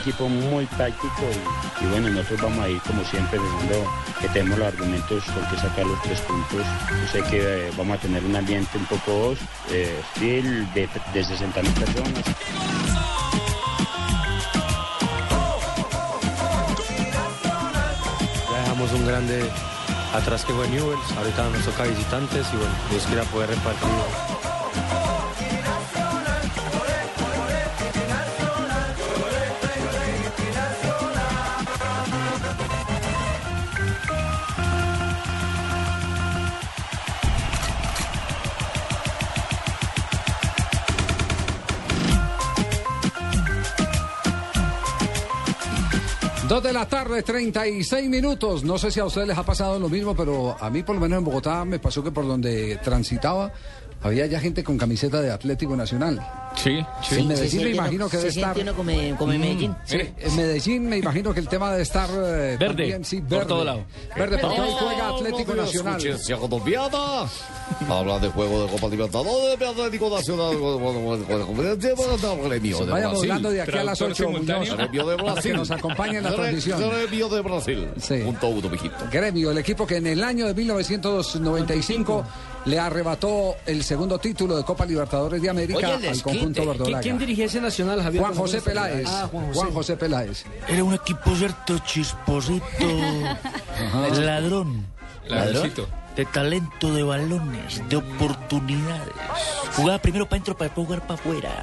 Equipo muy táctico y, bueno, nosotros vamos a ir como siempre pensando que tenemos los argumentos con sacar los tres puntos. Sé que eh, vamos a tener un ambiente un poco eh, hostil de, de 60 mil personas. Dejamos un grande atrás que fue Newells. Ahorita nos toca visitantes y bueno, Dios quiera poder repartir. Dos de la tarde, 36 minutos. No sé si a ustedes les ha pasado lo mismo, pero a mí por lo menos en Bogotá me pasó que por donde transitaba había ya gente con camiseta de Atlético Nacional. Sí, En Medellín me imagino que debe se estar... uno como, como en Medellín. Sí, en Medellín me imagino que el tema debe estar eh, Verde, también, sí, por verde. todo lado. Verde, porque hoy juega Atlético Nacional. colombiana. Habla de juego de Copa Libertadores, de Atlético Nacional. Gremio de Vaya Brasil. volando de aquí a las Traductor 8, Muñoz, simultáneo. Gremio de para que Brasil. nos acompañe en la transmisión. Gremio de Brasil. Sí. Punto uno, mijito. Gremio, el equipo que en el año de 1995 le arrebató el segundo título de Copa Libertadores de América al conjunto ¿Quién dirigía ese nacional, Javier? Juan José Peláez. Ah, Juan José. Juan José Peláez. Era un equipo cierto chisposito, ladrón, Ladroncito. de talento, de balones, de oportunidades. Jugaba primero para adentro para después jugar para afuera.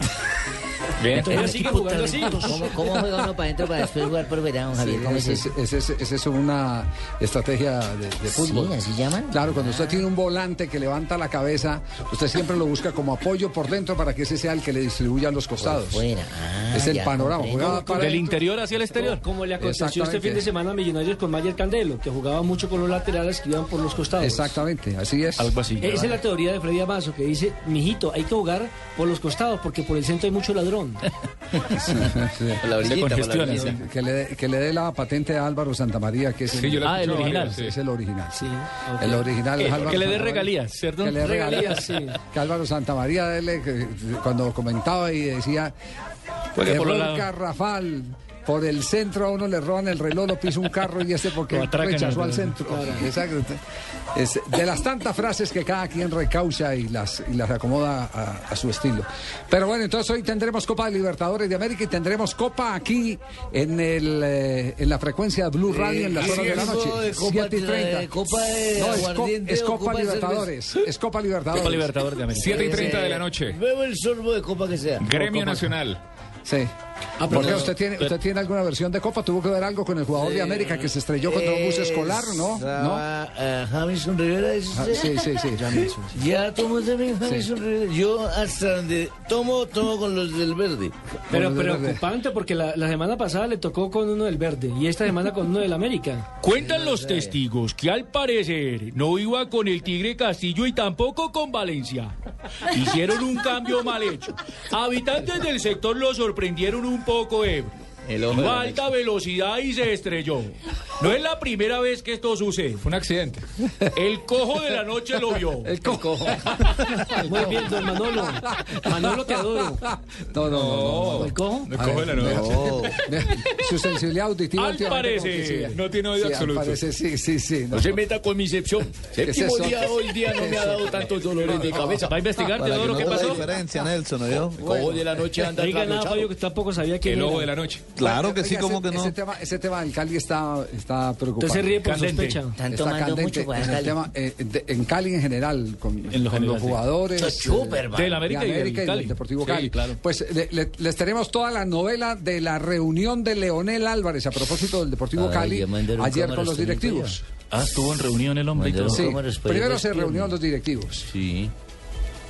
Bien. Jugando así. ¿Cómo, ¿Cómo juega uno para adentro para después jugar por verano, Javier? ¿Cómo es Esa eso? es, ese es- esa es una estrategia de, de fútbol. Sí, así llaman. Claro, cuando usted tiene un volante que levanta la cabeza, usted siempre lo busca como apoyo por dentro para que ese sea el que le distribuya a los costados. Fuera. Ah, es el panorama. comprendo. Jugaba para Del interior hacia el exterior. Como le aconteció este fin de semana a Millonarios con Mayer Candelo, que jugaba mucho con los laterales que iban por los costados. Exactamente, así es. Algo así. Esa es la teoría de Freddy Amazo, que dice, mijito, hay que jugar por los costados, porque por el centro hay mucho ladrón. La Se congestiona. Que le, dé- que le dé la patente a Álvaro Santamaría, que es el, yo la Ah, el original. sí. es el original. Sí, ok. El original es Álvaro Que le dé regalías, ¿cierto? Que le dé Regalías. Que Álvaro Santamaría, dele, que cuando comentaba y decía, error garrafal, por el centro a uno le roban el reloj, lo pisa un carro y este porque rechazó al centro. Exacto. Es de las tantas frases que cada quien recaucha y las, y las acomoda a, a su estilo. Pero bueno, entonces hoy tendremos Copa de Libertadores de América y tendremos Copa aquí en, el, eh, en la frecuencia de Blue Radio en las ¿y horas de la noche. de Copa 7 y de- 30. Copa de No, es, co- es Copa, Copa de Libertadores. Es Copa Libertadores. Copa Libertadores de América. 7 y 30 de la noche. Bebo el sorbo de copa que sea. Gremio Nacional. Sí. Ah, ¿Por qué pero- usted tiene, usted tiene alguna versión de Copa? ¿Tuvo que ver algo con el jugador de América que se estrelló contra un bus escolar? ¿No? ¿No? Eh, Jamison Rivera, Ah, sí, sí, sí. Ya tomó también Jamison Rivera. Yo hasta donde tomo, tomo con los del verde. Pero preocupante, porque la, la semana pasada le tocó con uno del verde y esta semana con uno del América. Cuentan los testigos que al parecer no iba con el Tigre Castillo y tampoco con Valencia. Hicieron un cambio mal hecho. Habitantes del sector lo sorprendieron un poco ebrio. El ojo de Iba la a alta velocidad y se estrelló. No es la primera vez que esto sucede. Fue un accidente. El cojo de la noche lo vio. El cojo. Muy bien, don Manolo. Manolo, te adoro. No, no, no. no, ¿El cojo? El cojo de la noche. Su sensibilidad auditiva. Al sí. no tiene oído al absoluto. parecer, sí, sí, sí. no. No se meta con mi excepción. Séptimo día hoy día no me ha dado tantos dolores de cabeza. ¿Va a investigar, Teodoro, qué pasó? diferencia, Nelson, ¿no? El cojo de la noche anda Diga nada. Fabio, que tampoco sabía que El ojo de la noche. Claro que sí, Oiga, ¿cómo ese- que no? Ese tema, ese tema del Cali está, está preocupante. Usted se ríe por Candente. sospecha. Están Está tomando candente mucho para en, el Cali. tema, eh, de- en Cali en general, con, con general, los sí. jugadores. Esto es súper, eh, man. Del América, de y del América y Cali. del Deportivo Sí, Cali. claro. Pues le- le- les tenemos toda la novela de la reunión de Leonel Álvarez a propósito del Deportivo Ay, Cali ayer con los directivos. Ah, estuvo en reunión el hombre y todo. Mandaron Sí, primero se reunieron los directivos. Sí.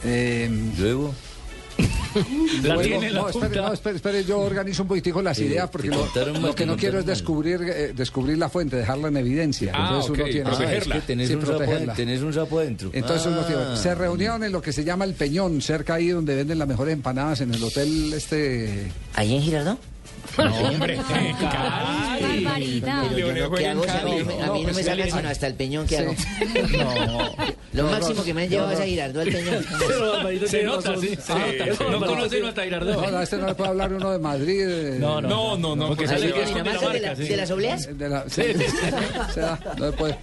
Eh, Luego. La Luego- tiene la no, espere, punta. no, espere, espere, yo organizo un poquitico las Sí, ideas porque lo, que no quiero es descubrir eh, descubrir la fuente, dejarla en evidencia. Ah, Entonces uno tiene protegerla. Es que tenés, Sí, un sapo, tenés un sapo adentro. Entonces uno tiene- Ah. se reunieron en lo que se llama el Peñón, cerca ahí donde venden las mejores empanadas en el hotel este. ¿Ahí en Girardot? No, hombre. Si a mí, no a mí no pues me sacan sino hasta el peñón que hago. No. Lo No, máximo no, que me han no, llevado es a Girardot el peñón. Se nota, sí. No no, conoce no, a No, Tairardó. no, a este no le puede hablar uno de Madrid. No, no, no, no, porque ¿Así sale que de, las obleas? de la- sí, se da, no se puede.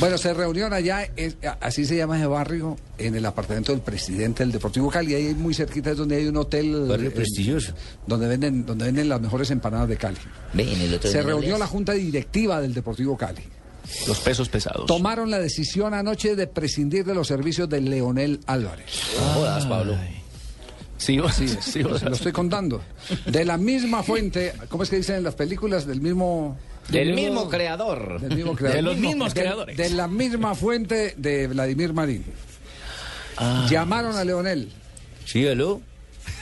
Bueno, se reunieron allá, es- así se llama ese barrio, en el apartamento del presidente del Deportivo Cali. Ahí muy cerquita es donde hay un hotel. Barrio eh, prestigioso. Donde venden, donde venden las mejores empanadas de Cali. El otro Se reunió la junta directiva del Deportivo Cali. Los pesos pesados. Tomaron la decisión anoche de prescindir de los servicios de Leonel Álvarez. Jodas, Pablo. Sí, Sí, sí, se lo estoy contando. De la misma fuente, ¿cómo es que dicen en las películas? Del mismo... Del mismo creador. Del mismo creador. De los mismos De- creadores. De la misma fuente de Vladimir Marín. Llamaron a Leonel. Sí, aló.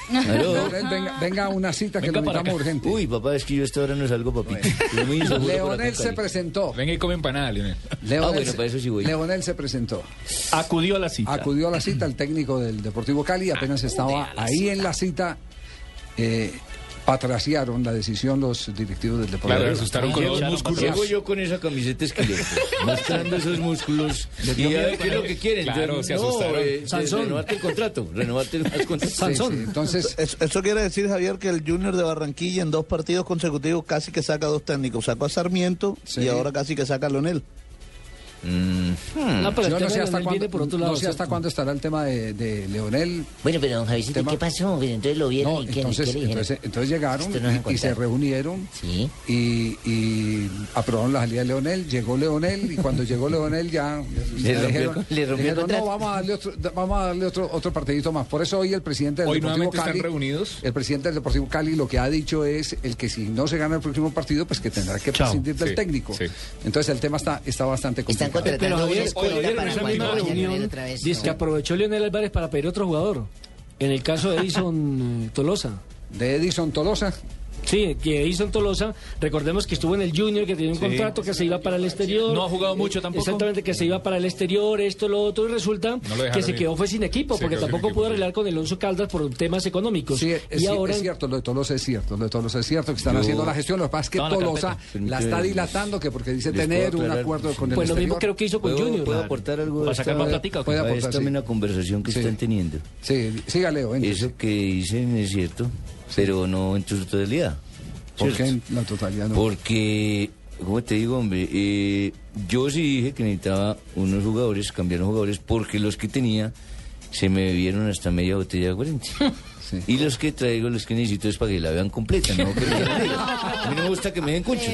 Aló. Leonel, venga, una cita que Venga lo necesitamos urgente. Uy, papá, es que yo a esta hora no salgo, papito. Acá Leonel se presentó. Venga y come empanada, Leonel. Leonel Ah, bueno, se- para eso sí voy. Leonel se presentó. Acudió a la cita. Acudió a la cita el técnico del Deportivo Cali, apenas estaba ahí en la cita. Eh, patraciaron la decisión los directivos del Deportivo Claro, asustaron con los músculos. Llego yo con esa camiseta esqueleto, mostrando esos músculos. Y a ver qué es lo que quieren. Claro, se no, asustaron. eh, Sansón. renovarte el contrato, renovarte el contrato. Sí, sí, entonces, Eso, eso quiere decir, Javier, que el Junior de Barranquilla en dos partidos consecutivos casi que saca dos técnicos. Sacó a Sarmiento Sí. y ahora casi que saca a Lonel. No, pero yo no sé hasta cuándo, por otro no lado. sé hasta ¿cierto? cuándo estará el tema de, de Leonel. Bueno, pero don Javisito, Tema- ¿qué pasó? Pues entonces lo vieron No, y ¿qué, entonces, qué le dijeron? entonces, entonces llegaron y, y se reunieron Sí. y, y aprobaron la salida de Leonel. Llegó Leonel y cuando llegó Leonel ya Le rompió- dijeron, le rompió el dijeron, contrato". no, vamos a darle otro, vamos a darle otro, otro partidito más. Por eso hoy el presidente del Hoy Deportivo están Cali, reunidos. el presidente del Deportivo Cali lo que ha dicho es el que si no se gana el próximo partido, pues que tendrá que Chao. prescindir del Sí, técnico. sí. Entonces el tema está, está bastante complicado. Pero Javier, esa misma reunión dice que aprovechó Leonel Álvarez para pedir otro jugador. En el caso de Edison eh, Tolosa. De Edison Tolosa. Sí, que Edison Tolosa, recordemos que estuvo en el Junior, que tenía un contrato, que se iba para el exterior. No ha jugado mucho tampoco. Exactamente, que se iba para el exterior, esto, lo otro, y resulta que se ir. quedó fue sin equipo, porque tampoco pudo arreglar con el Onso Caldas por temas económicos. Sí, es, y ahora es cierto, lo de Tolosa es cierto, lo de Tolosa es cierto que están Yo- haciendo la gestión, lo que pasa es que en la Tolosa la está dilatando que porque dice tener un acuerdo con el pues lo mismo creo que hizo con ¿Puedo, Junior. ¿puedo aportar algo? Para sacar esta- más. Puede aportar, una conversación que están teniendo. Sí, sígale. Eso que dicen es cierto, pero no en su totalidad. ¿Por qué en la totalidad no? Porque, ¿cómo te digo, hombre? Eh, yo sí dije que necesitaba unos jugadores, cambiar los jugadores, porque los que tenía se me bebieron hasta media botella de aguardiente. Sí. Y los que traigo, los que necesito es para que la vean completa, ¿no? A mí no me gusta que me den conchos.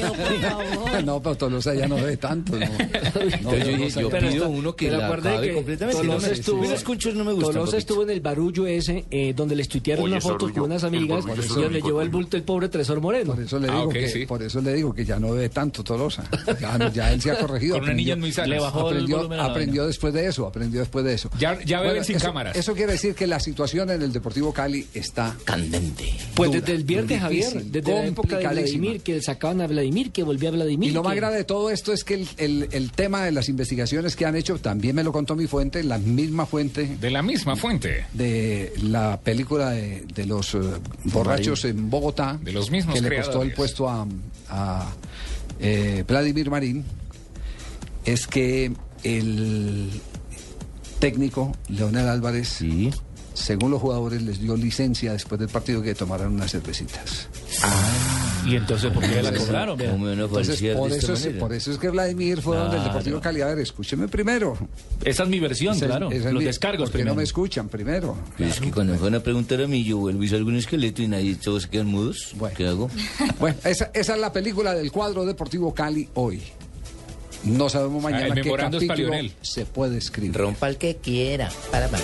no, pero Tolosa ya no ve tanto. No, yo pido está- uno que la acuerde acabe que completamente. Tolosa no estuvo- Esos conchos no me gustan. Tolosa papito. estuvo en el barullo ese, eh, donde le estuitearon una foto con unas amigas y donde llevó el bulto el pobre Tresor Moreno. Por eso le Ah, digo que sí. por eso le digo que ya no ve tanto Tolosa. Ya, no- ya él se ha corregido. Con una aprendió- niña muy. Le bajó aprendió, después de eso, aprendió después de eso. Ya- ya beben sin eso- cámaras. Eso quiere decir que la situación en el Deportivo Cali está Candente. Pues dura, desde el viernes, difícil, Javier, desde la época de. Vladimir, que sacaban a Vladimir, que volvía a Vladimir. Y lo más grave de todo esto es que el, el- el tema de las investigaciones que han hecho, también me lo contó mi fuente, la misma fuente De la misma fuente. de la película de, de los eh, borrachos en Bogotá, De los mismos que le costó el puesto a, a, eh, Vladimir Marín, es que el técnico Leonel Álvarez, Sí. Según los jugadores, les dio licencia después del partido que tomaran unas cervecitas. ¿Y entonces por qué la cobraron? por eso, es, manera? por eso es que Vladimir fue donde el. Deportivo Cali. A ver, escúcheme primero. Esa es mi versión, Esa es- claro. esa es Los mi- descargos ¿Por qué no me escuchan primero? Pero es que cuando me van a preguntar a mí, yo vuelvo y salgo un esqueleto y nadie, todos se quedan mudos. ¿Qué hago? Bueno, esa, esa es la película del cuadro Deportivo Cali hoy. No sabemos mañana Ah, el qué memorando es capítulo Lionel. se puede escribir. Rompa el que quiera. Para, para.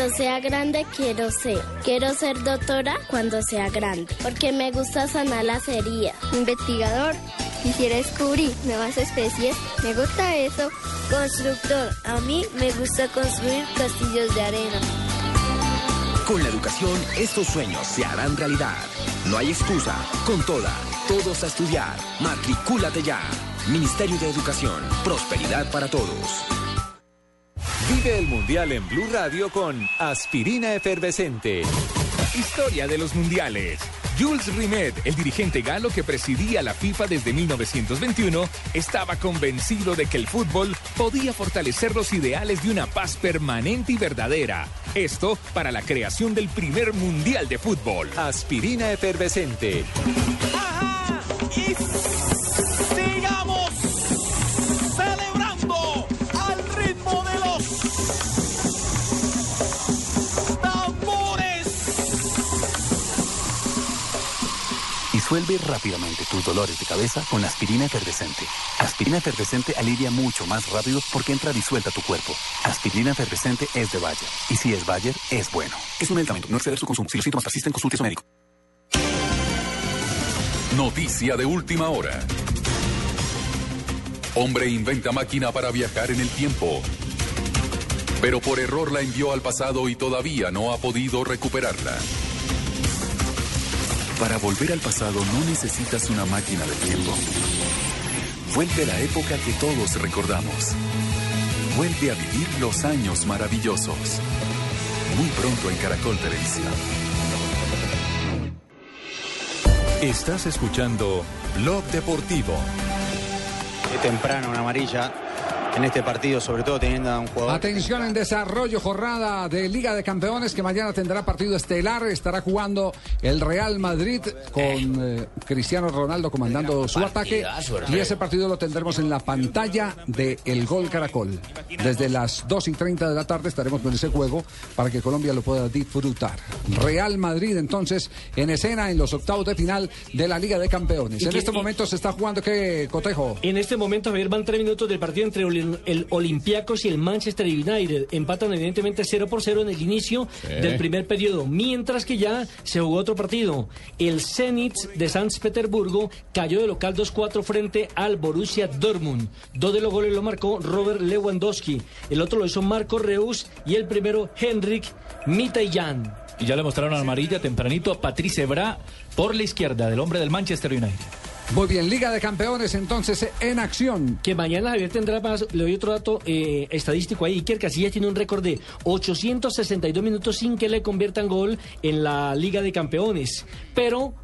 Cuando sea grande quiero ser. Quiero ser doctora cuando sea grande. Porque me gusta sanar las heridas. Investigador. Quisiera descubrir nuevas especies. Me gusta eso. Constructor. A mí me gusta construir castillos de arena. Con la educación, estos sueños se harán realidad. No hay excusa. Con toda, todos a estudiar. Matricúlate ya. Ministerio de Educación. Prosperidad para todos. Vive el Mundial en Blue Radio con Aspirina Efervescente. Historia de los mundiales. Jules Rimet, el dirigente galo que presidía la FIFA desde 1921, estaba convencido de que el fútbol podía fortalecer los ideales de una paz permanente y verdadera. Esto para la creación del primer mundial de fútbol. Aspirina Efervescente. Disuelve rápidamente tus dolores de cabeza con aspirina efervescente. Aspirina efervescente alivia mucho más rápido porque entra disuelta a tu cuerpo. Aspirina efervescente es de Bayer. Y si es Bayer, es bueno. Es un medicamento. No exceder su consumo. Si los síntomas persisten, consulte a su médico. Noticia de última hora. Hombre inventa máquina para viajar en el tiempo. Pero por error la envió al pasado y todavía no ha podido recuperarla. Para volver al pasado no necesitas una máquina del tiempo. Vuelve a la época que todos recordamos. Vuelve a vivir los años maravillosos. Muy pronto en Caracol Televisión. Estás escuchando Blog Deportivo. De temprano, una amarilla en este partido, sobre todo teniendo a un jugador. Atención en desarrollo, jornada de Liga de Campeones que mañana tendrá partido estelar. Estará jugando el Real Madrid con eh, Cristiano Ronaldo comandando su ataque. Y ese partido lo tendremos en la pantalla de El Gol Caracol. Desde las 2 y 30 de la tarde estaremos con ese juego para que Colombia lo pueda disfrutar. Real Madrid entonces en escena en los octavos de final de la Liga de Campeones. En este momento se está jugando qué cotejo. En este momento, Javier, van tres minutos del partido entre Oli- el Olympiacos y el Manchester United. Empatan evidentemente 0 por 0 en el inicio Sí. del primer periodo. Mientras que ya se jugó otro partido. El Zenit de San Petersburgo cayó de local 2-4 frente al Borussia Dortmund. Dos de los goles lo marcó Robert Lewandowski. El otro lo hizo Marco Reus y el primero Henrik Mitayan. Y ya le mostraron amarilla tempranito a Patrice Ebra por la izquierda del hombre del Manchester United. Muy bien, Liga de Campeones entonces en acción. Que mañana Javier tendrá más, le doy otro dato eh, estadístico ahí. Iker Casillas tiene un récord de 862 minutos sin que le conviertan gol en la Liga de Campeones. Pero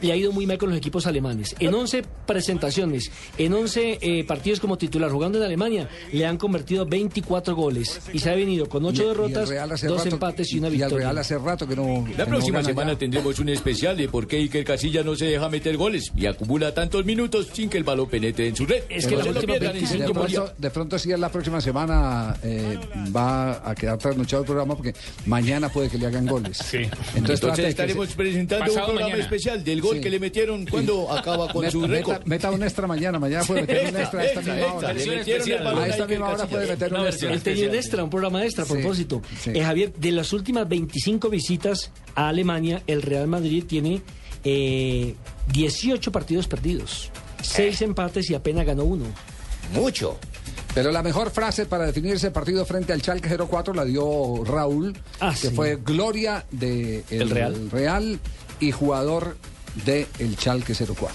le ha ido muy mal con los equipos alemanes. En 11 presentaciones, en 11 eh, partidos como titular jugando en Alemania, le han convertido 24 goles. Y se ha venido con 8 Y- y el derrotas, Real hace dos rato- empates y una y victoria. el Real hace rato que no. La que próxima no semana ya. tendremos un especial de por qué Iker Casilla no se deja meter goles y acumula tantos minutos sin que el balón penetre en su red. Es De que la pronto- última de, pronto, de pronto sí la próxima semana eh, va a quedar trasnochado el programa porque mañana puede que le hagan goles. Sí. Entonces, estaremos se- presentando un programa especial del gol Sí. que le metieron cuando acaba con Meta- su récord. Meta, meta un extra mañana, mañana puede meter un extra a esta Extra, misma hora. le A esta misma hora puede meter un extra. Él tenía un extra, un programa extra a propósito. Eh, Javier, de las últimas 25 visitas a Alemania, el Real Madrid tiene eh, 18 partidos perdidos, 6 empates y apenas ganó uno. Mucho. Pero la mejor frase para definir ese partido frente al Schalke 04 la dio Raúl, Ah, que sí. fue gloria de el ¿El Real? Real y jugador de el Schalke 04.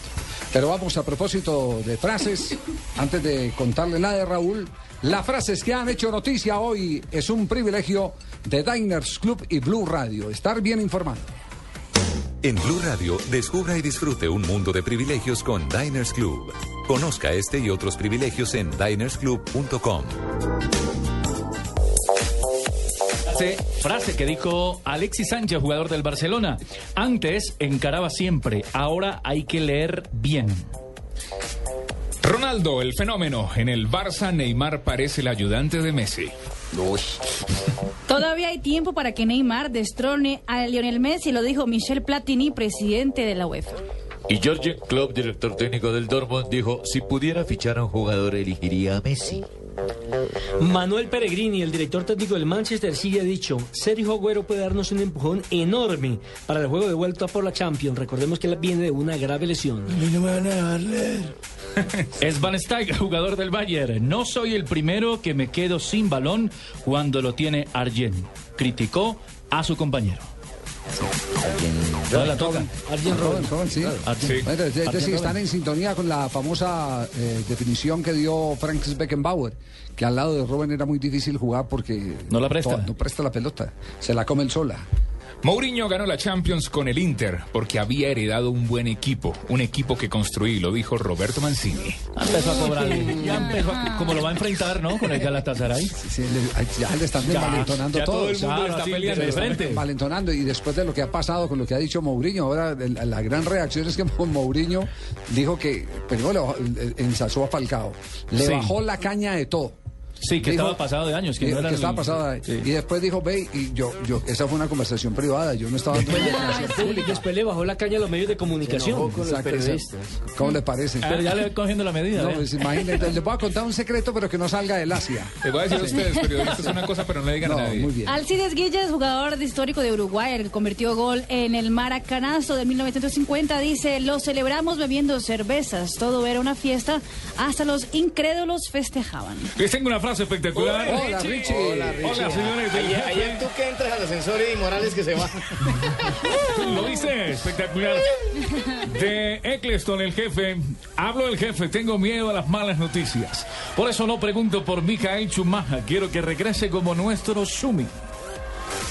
Pero vamos a propósito de frases, antes de contarle la de Raúl, las frases que han hecho noticia hoy es un privilegio de Diners Club y Blue Radio. Estar bien informado. En Blue Radio, descubra y disfrute un mundo de privilegios con Diners Club. Conozca este y otros privilegios en dinersclub.com. Frase, frase que dijo Alexis Sánchez, jugador del Barcelona. Antes encaraba siempre, ahora hay que leer bien. Ronaldo, el fenómeno. En el Barça, Neymar parece el ayudante de Messi. Todavía hay tiempo para que Neymar destrone a Lionel Messi, lo dijo Michel Platini, presidente de la UEFA. Y George Klopp, director técnico del Dortmund, dijo, si pudiera fichar a un jugador, elegiría a Messi. Manuel Peregrini, el director técnico del Manchester City, ha dicho, Sergio Agüero puede darnos un empujón enorme para el juego de vuelta por la Champions. Recordemos que él viene de una grave lesión. no me van a dejar leer. Es Van Stijk, jugador del Bayern. No soy el primero que me quedo sin balón cuando lo tiene Arjen. Criticó a su compañero. Toda la toca. Robben, Robben, sí. Arjen. Bueno, es- es Arjen decir, Robben. están en sintonía con la famosa eh, definición que dio Frank Beckenbauer, que al lado de Robben era muy difícil jugar porque No la presta. no presta la pelota, se la come él sola. Mourinho ganó la Champions con el Inter porque había heredado un buen equipo, un equipo que construí, lo dijo Roberto Mancini. Ya empezó a cobrar. Ya empezó a- como lo va a enfrentar, ¿no? Con el Galatasaray. Sí, le- ay, ya le están ya todo todos. el mundo está peleando le de frente. Malentonando y después de lo que ha pasado con lo que ha dicho Mourinho, ahora la gran reacción es que Mourinho dijo que bajó- eh, ensalzó a Falcao, le Sí. bajó la caña de todo. Sí, que estaba pasado de años, que no era el- estaba pasado de- Sí. Y después dijo, ve, y yo, yo, esa fue una conversación privada, yo no estaba Sí, pública. después le bajó la caña a los medios de comunicación. Exacto, exacto. ¿Cómo le parece? Pero ya le voy cogiendo la medida. No, pues imagínate, les voy a contar un secreto, pero que no salga del Asia. Les voy a decir a ustedes, periodistas, una cosa, pero no le digan No, a nadie. muy bien. Alcides Guilles, jugador histórico de Uruguay, el que convirtió gol en el Maracanazo de 1950, dice, lo celebramos bebiendo cervezas, todo era una fiesta, hasta los incrédulos festejaban. Les tengo una frase espectacular. Hola, Richie. Hola, Richie. Hola, señores ayer tú que entras al ascensor y Morales que se va. Lo dice espectacular. De Eccleston, el jefe. Hablo del jefe, tengo miedo a las malas noticias. Por eso no pregunto por Michael Schumacher. Quiero que regrese como nuestro Schumi.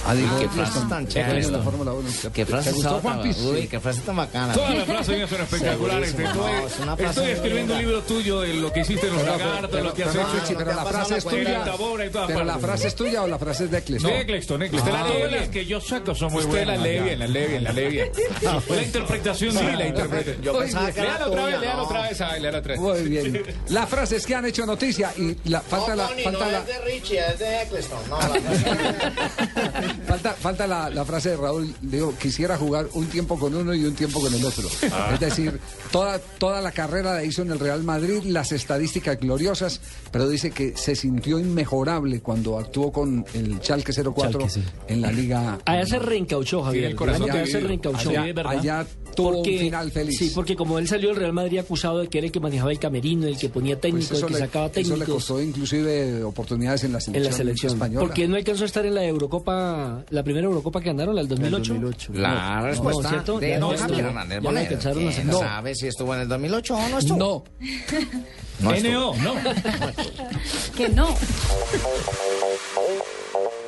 Ah, dijo qué Eccleston. frase tan chévere. la Fórmula 1. Qué frase ¿Te gustó, tan- Juan? Uy, qué frase tan bacana. Todas las frases mías son espectaculares. Estoy, no, es una frase estoy muy escribiendo un libro tuyo de lo que hiciste en los lagartos, pero, lo que has pero, hecho. Pero la frase es tuya. Pero la frase es tuya o la frase es de Eccleston. De Eccleston, Eccleston. Usted las que yo saco son muy Usted buenas. la lee bien, la lee bien, la lee bien. La interpretación Sí, de la interpretación. Yo pensaba que era Léalo otra vez, no. otra vez, otra. Muy bien. Las frases que han hecho noticia y la, falta la, falta no la, es de Richie, es de Eccleston. No, la- falta, falta la, la frase de Raúl. Digo, quisiera jugar un tiempo con uno y un tiempo con el otro. Es decir, toda, toda la carrera la hizo en el Real Madrid, las estadísticas gloriosas, pero dice que se sintió inmejorable cuando actuó con el Schalke 04 Schalke, sí. en la Liga. Allá se reencauchó, Javier. el corazón Allá allá tuvo Porque- un final feliz. Sí, porque como él salió del Real Madrid acusado de que era el que manejaba el camerino, el que ponía Pues técnico, el que le, sacaba eso le costó inclusive oportunidades en la en selección, la selección. española. Porque no alcanzó a estar en la Eurocopa, la primera Eurocopa que ganaron, la del 2008. La No, respuesta ¿cierto? de Ya- no ya Javier. Hernández que no sabe si estuvo en el 2008 o no estuvo. No, No. NO, no. Que no.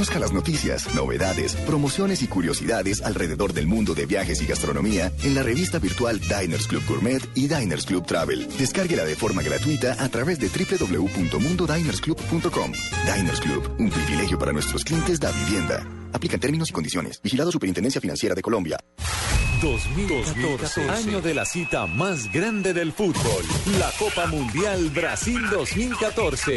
Conozca las noticias, novedades, promociones y curiosidades alrededor del mundo de viajes y gastronomía en la revista virtual Diners Club Gourmet y Diners Club Travel. Descárguela de forma gratuita a través de www.mundodinersclub.com. Diners Club, un privilegio para nuestros clientes da vivienda. Aplican términos y condiciones. Vigilado Superintendencia Financiera de Colombia. 2014, año de la cita más grande del fútbol, la Copa Mundial Brasil 2014.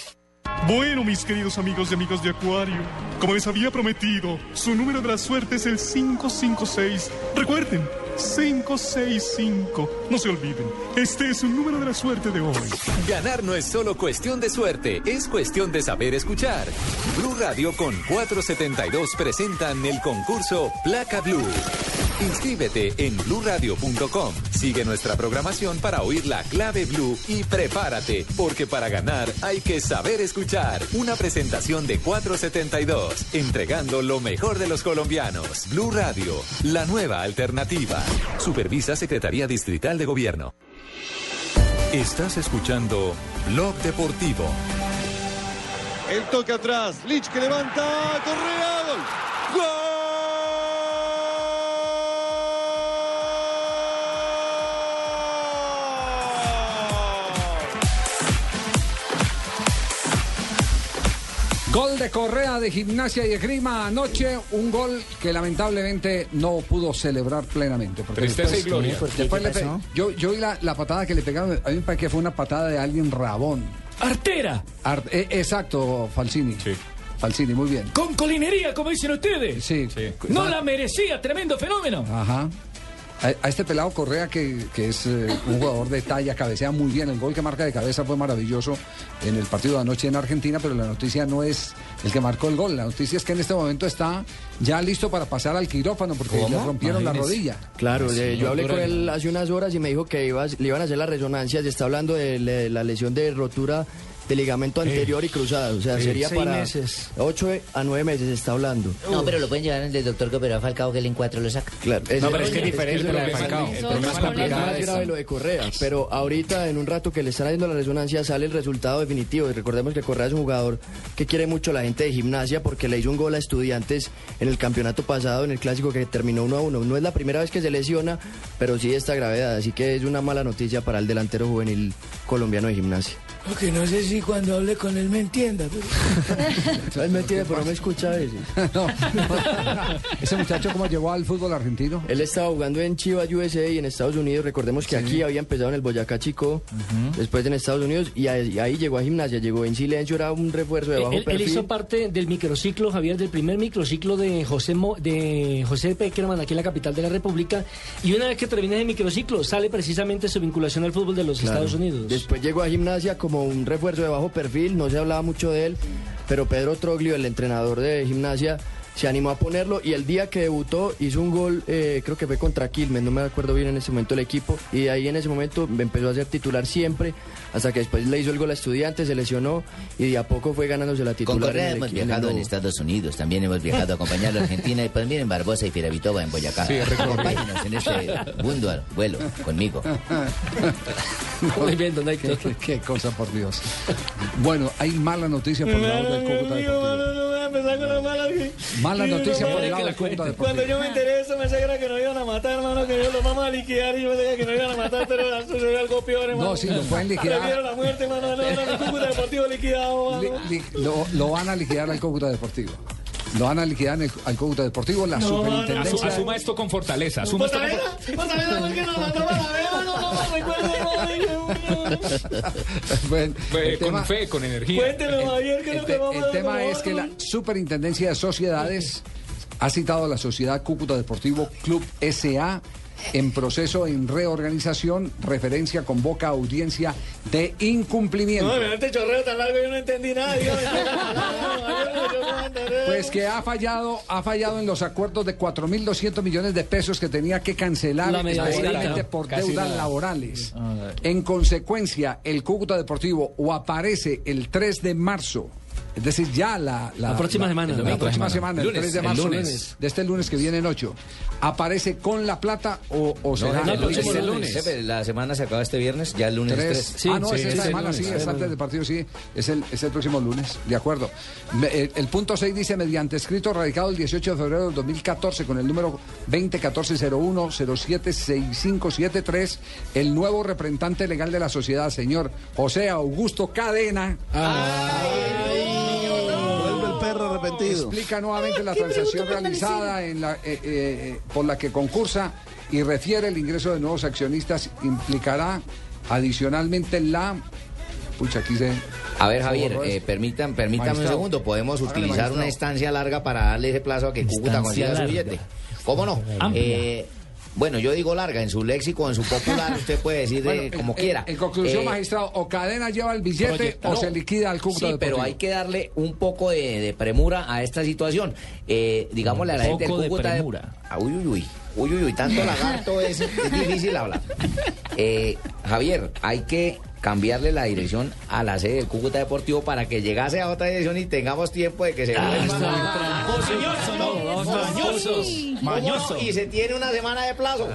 Bueno, mis queridos amigos y amigos de Acuario, como les había prometido, su número de la suerte es el 556. Recuerden, 565. No se olviden, este es un número de la suerte de hoy. Ganar no es solo cuestión de suerte, es cuestión de saber escuchar. Blue Radio con 472 presentan el concurso Placa Blue. Inscríbete en bluradio.com. Sigue nuestra programación para oír la clave Blue y prepárate, porque para ganar hay que saber escuchar. Una presentación de 472, entregando lo mejor de los colombianos. Blue Radio, la nueva alternativa. Supervisa Secretaría Distrital de Gobierno. Estás escuchando Blog Deportivo. El toque atrás. Lich que levanta. Correa. De Correa de Gimnasia y Esgrima anoche, un gol que lamentablemente no pudo celebrar plenamente. porque Tristeza y gloria. después le yo, yo vi la, la patada que le pegaron, a mí me parece que fue una patada de alguien rabón. ¡Artera! Ar- eh, exacto, Falsini. Falsini, muy bien. Con colinería, como dicen ustedes. Sí. No la merecía, tremendo fenómeno. Ajá. A, a este pelado Correa, que, que es eh, un jugador de talla, cabecea muy bien. El gol que marca de cabeza fue maravilloso en el partido de anoche en Argentina, pero la noticia no es el que marcó el gol. La noticia es que en este momento está ya listo para pasar al quirófano porque le rompieron la rodilla. Claro, eh, yo hablé con él hace unas horas y me dijo que iba- le iban a hacer la resonancia. Se está hablando de, la lesión de rotura de ligamento anterior y cruzado. O sea, Sí. sería Seis para meses. 8 a 9 meses se está hablando. No, pero lo pueden llevar el del doctor que operó a Falcao, que él en cuatro lo saca. Claro, No, pero es que es diferente la de Falcao. El problema es es más complicado. más grave lo de Correa, pero ahorita en un rato que le están haciendo la resonancia sale el resultado definitivo. Y recordemos que Correa es un jugador que quiere mucho la gente de gimnasia porque le hizo un gol a estudiantes en el campeonato pasado, en el clásico que terminó 1 a 1. No es la primera vez que se lesiona, pero sí esta gravedad, así que es una mala noticia para el delantero juvenil colombiano de gimnasia. Porque no sé si cuando hable con él me entienda. Él me entiende, pero no me escucha a veces. ¿Ese muchacho cómo llegó al fútbol argentino? Él estaba jugando en Chivas USA y en Estados Unidos. Recordemos que Sí. aquí había empezado en el Boyacá Chico, después en Estados Unidos, y ahí, y ahí llegó a gimnasia. Llegó en silencio, era un refuerzo de bajo Él, él perfil. hizo parte del microciclo, Javier, del primer microciclo de José Mo- de José Peckerman aquí en la capital de la República. Y una vez que termina ese microciclo, sale precisamente su vinculación al fútbol de los Claro. Estados Unidos. Después llegó a gimnasia como un refuerzo de bajo perfil, no se hablaba mucho de él, pero Pedro Troglio, el entrenador de gimnasia, se animó a ponerlo y el día que debutó hizo un gol, eh, creo que fue contra Quilmes, no me acuerdo bien en ese momento el equipo, y ahí en ese momento empezó a ser titular siempre, hasta que después le hizo el gol a estudiantes, se lesionó y de a poco fue ganándose la Con titular. Correa en el hemos en viajado en Lobo. Estados Unidos, también hemos viajado a acompañar a la Argentina y también en Barbosa y Firavitoba en Boyacá. Sí. Acompáñenos en este mundo vuelo conmigo. Muy bien, don Héctor. Qué, qué cosa, por Dios. Bueno, hay mala noticia por el lado del Cúcuta Deportivo. No voy a empezar con la mala. Mala noticia por no, el lado del Cúcuta Cuando Deportivo. yo me enteré de eso, me que era que nos iban a matar, hermano, que ellos los vamos a liquidar y yo pensé que nos iban a matar, pero sucedió algo peor, hermano. No, sí, lo pueden liquidar. Prefiero la muerte, hermano, no, no, mi Cúcuta Deportivo liquidado, hermano. Li- lo, lo van a liquidar al Cúcuta Deportivo. Lo van a liquidar en el- al Cúcuta Deportivo. La Asu- superintendencia. asuma esto con fortaleza. Asuma esto con. No, no, no, Bueno, Eh, el con tema- fe, con energía. Cuéntenos, Javier, ¿qué es lo El, que te- vamos el tema es que la Superintendencia de Sociedades ha citado a la Sociedad Cúcuta Deportivo Club SA en proceso en reorganización, referencia convoca audiencia de incumplimiento. No, mira, este chorreo tan largo yo no entendí nada. Pues que ha fallado, ha fallado en los acuerdos de 4.200 millones de pesos que tenía que cancelar La especialmente por Casi deudas nada. laborales. En consecuencia, el Cúcuta Deportivo o aparece el 3 de marzo es decir, ya la, La próxima semana. La, El domingo. próxima Semana. semana, el Lunes, 3 de el marzo, lunes. de este lunes que viene en 8, ¿aparece con la plata o, o No, será el próximo el lunes. Jefe, La semana se acaba este viernes, ya el lunes Tres. 3. ah, no, es esta semana, sí, es antes del partido, sí. Es el, es el próximo lunes, de acuerdo. Me- el, el punto 6 dice, mediante escrito radicado el 18 de febrero del 2014 con el número 2014-01-076573, el nuevo representante legal de la sociedad, señor José Augusto Cadena. Vuelve el Explica nuevamente la transacción realizada en la, eh, eh, eh, por la que concursa y refiere el ingreso de nuevos accionistas implicará adicionalmente la... Pucha, aquí se... A ver, Javier, eh, permitan, permítame un segundo. Podemos utilizar una estancia larga para darle ese plazo a que Cúcuta consiga su billete. ¿Cómo no? Bueno, yo digo larga, en su léxico, en su popular, usted puede decir de- Bueno, como en- quiera. En, conclusión, Eh, magistrado, o Cadena lleva el billete proyecta- o no. se liquida al Cúcuta Sí, Deportivo. pero hay que darle un poco de, de premura a esta situación. Eh, digámosle a la Un gente del poco de Cúcuta. premura. Ah, uy, uy, uy. Uy, uy, uy. Tanto lagarto es, es difícil hablar. Eh, Javier, hay que cambiarle la dirección a la sede del Cúcuta Deportivo para que llegase a otra dirección y tengamos tiempo de que se vuelva. Mañosos. Mañoso. Y se tiene una semana de plazo.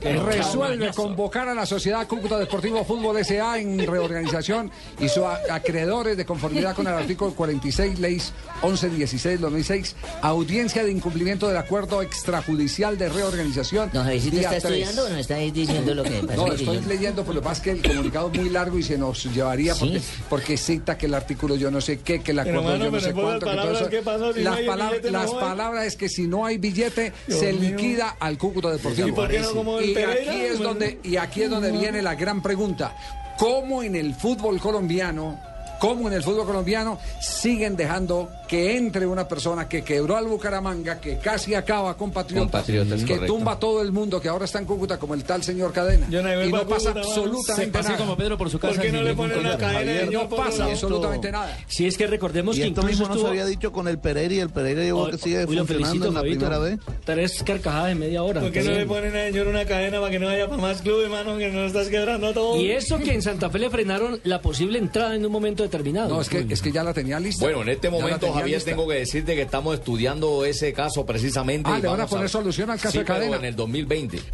Resuelve convocar a la Sociedad Cúcuta Deportivo Fútbol S.A. en reorganización y sus acreedores de conformidad con el artículo 46, leyes 1116-2006, audiencia de incumplimiento del acuerdo extrajudicial de reorganización. No, Javiercito ¿está estudiando o no está diciendo lo que pasa? No, estoy leyendo, pero lo que pasa es que el comunicado muy largo y se nos llevaría porque, porque cita que el artículo yo no sé qué, que el Pero, acuerdo yo no sé cuánto. que todo palabras, eso- ¿qué pasó si no las palabras, no palabras es que si no hay billete, Dios se mío. liquida al Cúcuta Deportivo. ¿Y por qué no como el Y Pereira? aquí es Bueno. donde, y aquí es donde viene la gran pregunta. ¿Cómo en el fútbol colombiano, cómo en el fútbol colombiano siguen dejando que entre una persona que quebró al Bucaramanga, que casi acaba con Patriotas, que correcto. tumba a todo el mundo, que ahora está en Cúcuta como el tal señor Cadena? Yo no y no a pasa absolutamente nada. como Pedro por su casa ¿Por qué no le ponen una cadena de no pasa absolutamente nada. Si es que recordemos Y que esto incluso mismo no se había dicho con el Pereira y el Pereira llegó que sigue funcionando felicito, en la Fabito. primera vez. Tres carcajadas en media hora. ¿Por qué no le ponen a señor una cadena para que no vaya para más clubes, hermano? Que no estás quebrando todo. Y eso que en Santa Fe le frenaron la posible entrada en un momento determinado. No, es que, es que ya la tenía lista. Bueno, en este momento, Javier, tengo que decirte que estamos estudiando ese caso precisamente. Ah, y ¿le van a poner solución al caso Sí, de pero Cadena? en el 2020.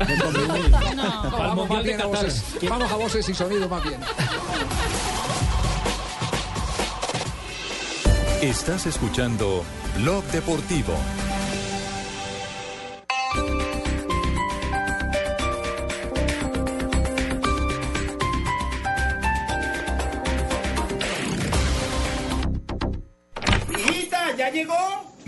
No, vamos, más bien a voces, vamos a voces y sonido más bien. Estás escuchando Blog Deportivo.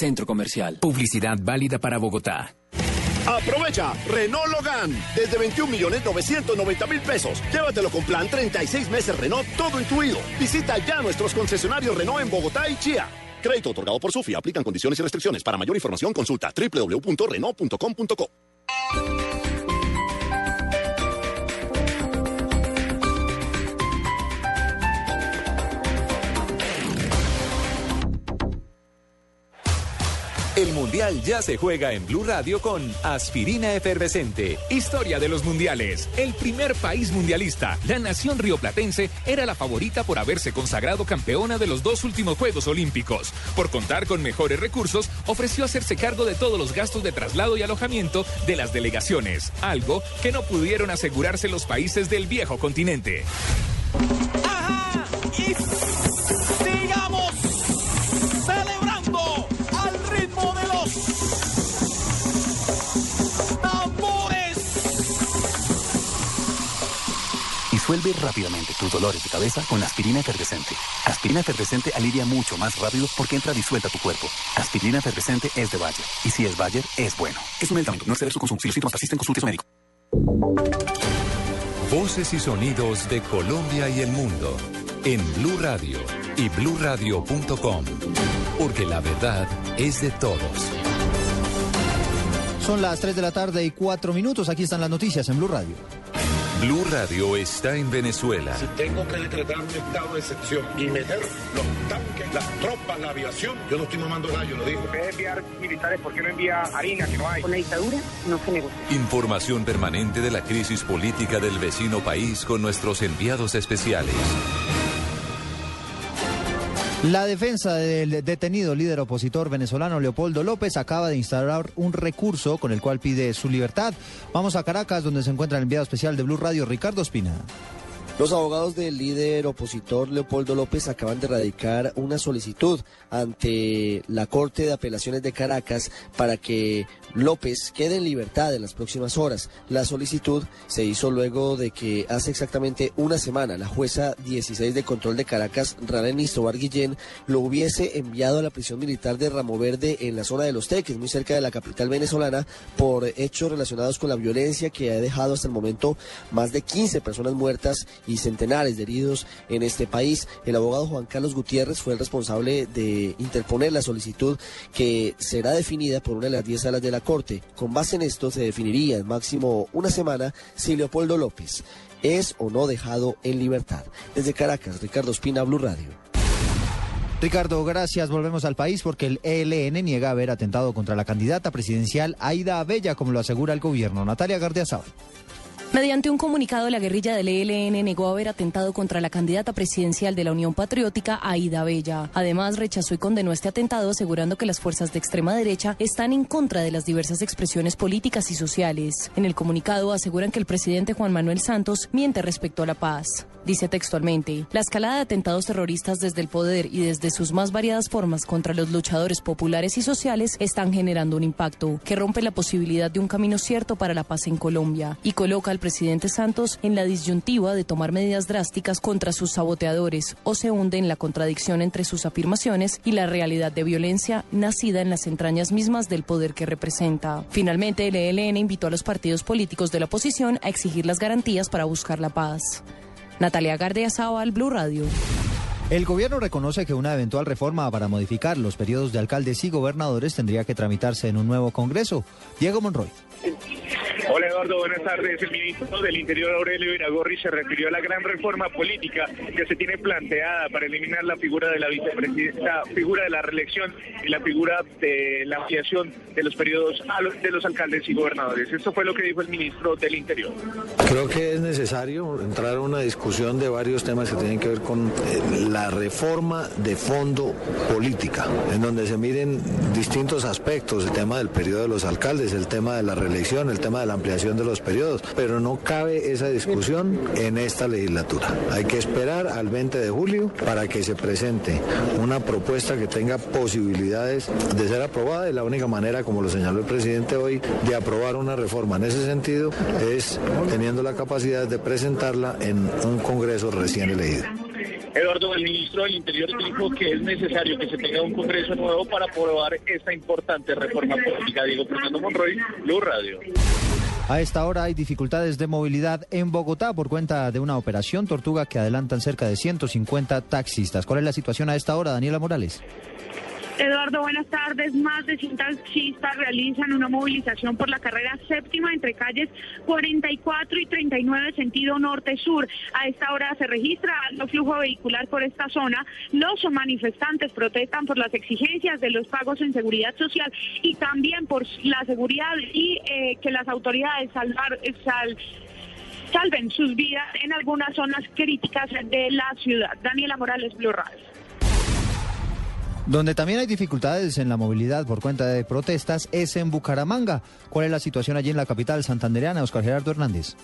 Centro Comercial. Publicidad válida para Bogotá. Aprovecha Renault Logan desde 21 millones 990 mil pesos. Llévatelo con plan 36 meses Renault todo incluido. Visita ya nuestros concesionarios Renault en Bogotá y Chía. Crédito otorgado por Sufi. Aplican condiciones y restricciones. Para mayor información consulta www.renault.com.co. El Mundial ya se juega en Blue Radio con Aspirina Efervescente. Historia de los mundiales. El primer país mundialista, la nación rioplatense, era la favorita por haberse consagrado campeona de los dos últimos Juegos Olímpicos. Por contar con mejores recursos, ofreció hacerse cargo de todos los gastos de traslado y alojamiento de las delegaciones, algo que no pudieron asegurarse los países del viejo continente. Y Disuelve rápidamente tus dolores de cabeza con aspirina efervescente. Aspirina efervescente alivia mucho más rápido porque entra disuelta a tu cuerpo. Aspirina efervescente es de Bayer. Y si es Bayer, es bueno. Es un medicamento. No exceder su consumo. Si los síntomas persisten, consulte a su médico. Voces y sonidos de Colombia y el mundo en Blue Radio y bluradio.com. Porque la verdad es de todos. Son las 3 de la tarde y 4 minutos. Aquí están las noticias en Blue Radio. Blue Radio está en Venezuela. Tengo que decretar un estado de excepción y meter los tanques, las tropas, la aviación. Yo no estoy mamando gallo, lo digo. En enviar militares, ¿por qué no envía harina que no hay? Con la dictadura no se negocia. Información permanente de la crisis política del vecino país con nuestros enviados especiales. La defensa del detenido líder opositor venezolano Leopoldo López acaba de instaurar un recurso con el cual pide su libertad. Vamos a Caracas, donde se encuentra el enviado especial de Blue Radio, Ricardo Espina. Los abogados del líder opositor Leopoldo López acaban de radicar una solicitud ante la Corte de Apelaciones de Caracas para que López quede en libertad en las próximas horas. La solicitud se hizo luego de que hace exactamente una semana la jueza 16 de control de Caracas, Ralén Istobar Guillén, lo hubiese enviado a la prisión militar de Ramo Verde en la zona de Los Teques, muy cerca de la capital venezolana, por hechos relacionados con la violencia que ha dejado hasta el momento más de 15 personas muertas centenares de heridos en este país. El abogado Juan Carlos Gutiérrez fue el responsable de interponer la solicitud que será definida por una de las 10 salas de la Corte. Con base en esto se definiría en máximo una semana si Leopoldo López es o no dejado en libertad. Desde Caracas, Ricardo Espina, Blue Radio. Ricardo, gracias. Volvemos al país porque el ELN niega haber atentado contra la candidata presidencial Aida Abella, como lo asegura el gobierno. Natalia Gardiazabal. Mediante un comunicado, la guerrilla del ELN negó haber atentado contra la candidata presidencial de la Unión Patriótica, Aida Bella. Además, rechazó y condenó este atentado, asegurando que las fuerzas de extrema derecha están en contra de las diversas expresiones políticas y sociales. En el comunicado aseguran que el presidente Juan Manuel Santos miente respecto a la paz. Dice textualmente, la escalada de atentados terroristas desde el poder y desde sus más variadas formas contra los luchadores populares y sociales están generando un impacto que rompe la posibilidad de un camino cierto para la paz en Colombia y coloca al presidente Santos en la disyuntiva de tomar medidas drásticas contra sus saboteadores o se hunde en la contradicción entre sus afirmaciones y la realidad de violencia nacida en las entrañas mismas del poder que representa. Finalmente, el ELN invitó a los partidos políticos de la oposición a exigir las garantías para buscar la paz. Natalia Gardea Zaval, Blue Radio. El gobierno reconoce que una eventual reforma para modificar los periodos de alcaldes y gobernadores tendría que tramitarse en un nuevo Congreso. Diego Monroy. Hola Eduardo, buenas tardes. El ministro del Interior Aurelio Iragorri se refirió a la gran reforma política que se tiene planteada para eliminar la figura de la vicepresidenta, figura de la reelección y la figura de la ampliación de los periodos de los alcaldes y gobernadores. Esto fue lo que dijo el ministro del Interior. Creo que es necesario entrar a una discusión de varios temas que tienen que ver con eh, la reforma de fondo política, en donde se miren distintos aspectos, el tema del periodo de los alcaldes, el tema de la reelección, el tema de la ampliación de los periodos, pero no cabe esa discusión en esta legislatura. Hay que esperar al 20 de julio para que se presente una propuesta que tenga posibilidades de ser aprobada y la única manera, como lo señaló el presidente hoy, de aprobar una reforma en ese sentido es teniendo la capacidad de presentarla en un Congreso recién elegido. Eduardo, el ministro del Interior dijo que es necesario que se tenga un Congreso nuevo para aprobar esta importante reforma política. Diego Fernando Monroy, Blue Radio. A esta hora hay dificultades de movilidad en Bogotá por cuenta de una operación tortuga que adelantan cerca de 150 taxistas. ¿Cuál es la situación a esta hora, Daniela Morales? Eduardo, buenas tardes. Más de 100 taxistas realizan una movilización por la carrera séptima entre calles 44 y 39 sentido norte-sur. A esta hora se registra alto flujo vehicular por esta zona. Los manifestantes protestan por las exigencias de los pagos en seguridad social y también por la seguridad y eh, que las autoridades salvar, sal- salven sus vidas en algunas zonas críticas de la ciudad. Daniela Morales, Blue Radio. Donde también hay dificultades en la movilidad por cuenta de protestas es en Bucaramanga. ¿Cuál es la situación allí en la capital santandereana, Oscar Gerardo Hernández?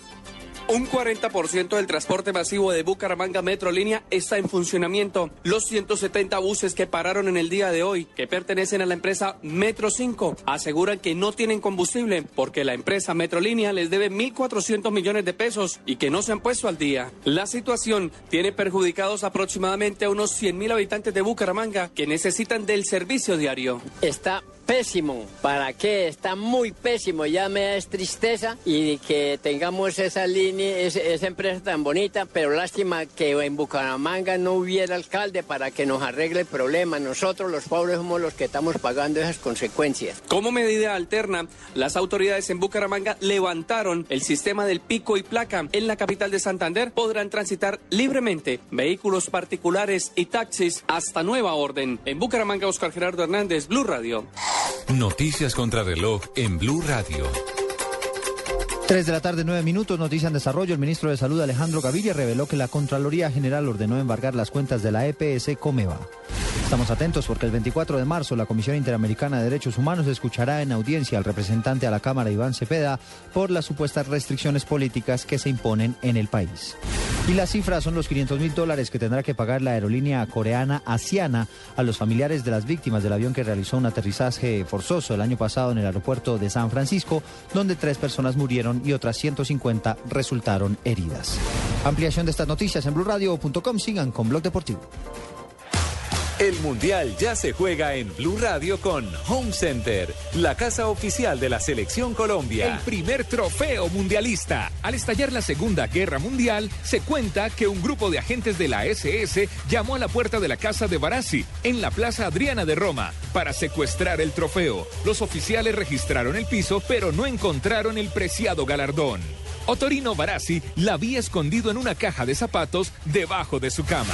Un 40% del transporte masivo de Bucaramanga Metrolínea está en funcionamiento. Los 170 buses que pararon en el día de hoy, que pertenecen a la empresa Metro 5, aseguran que no tienen combustible porque la empresa Metrolínea les debe 1.400 millones de pesos y que no se han puesto al día. La situación tiene perjudicados aproximadamente a unos 100.000 habitantes de Bucaramanga que necesitan del servicio diario. Está pésimo. ¿Para qué? Está muy pésimo. Ya me da tristeza y que tengamos esa línea, esa, esa empresa tan bonita, pero lástima que en Bucaramanga no hubiera alcalde para que nos arregle el problema. Nosotros los pobres somos los que estamos pagando esas consecuencias. Como medida alterna, las autoridades en Bucaramanga levantaron el sistema del pico y placa. En la capital de Santander podrán transitar libremente vehículos particulares y taxis hasta nueva orden. En Bucaramanga, Oscar Gerardo Hernández, Blue Radio. Noticias contra reloj en Blue Radio. 3 de la tarde, 9 minutos, noticia en desarrollo. El ministro de Salud, Alejandro Gaviria, reveló que la Contraloría General ordenó embargar las cuentas de la EPS Comeva. Estamos atentos porque el 24 de marzo la Comisión Interamericana de Derechos Humanos escuchará en audiencia al representante a la Cámara, Iván Cepeda, por las supuestas restricciones políticas que se imponen en el país. Y las cifras son los 500 mil dólares que tendrá que pagar la aerolínea coreana Asiana a los familiares de las víctimas del avión que realizó un aterrizaje forzoso el año pasado en el aeropuerto de San Francisco, donde tres personas murieron y otras 150 resultaron heridas. Ampliación de estas noticias en blurradio.com. Sigan con Blog Deportivo. El Mundial ya se juega en Blue Radio con Home Center, la casa oficial de la Selección Colombia. El primer trofeo mundialista. Al estallar la Segunda Guerra Mundial, se cuenta que un grupo de agentes de la SS llamó a la puerta de la casa de Barassi, en la Plaza Adriana de Roma, para secuestrar el trofeo. Los oficiales registraron el piso, pero no encontraron el preciado galardón. Otorino Barassi la había escondido en una caja de zapatos debajo de su cama.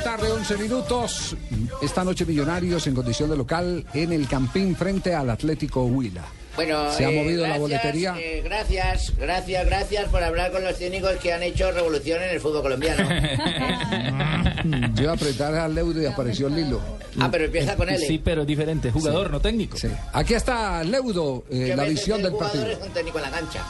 tarde, 11 minutos. Esta noche Millonarios en condición de local en el Campín frente al Atlético Huila. Bueno, Se ha eh, movido la gracias, boletería. eh, gracias, gracias, gracias por hablar con los técnicos que han hecho revolución en el fútbol colombiano. Yo iba a apretar al Leudo y apareció Lilo. Ah, pero empieza con él. Sí, pero diferente, jugador, no técnico. Aquí está Leudo, eh, la visión el del partido. es un técnico en la cancha.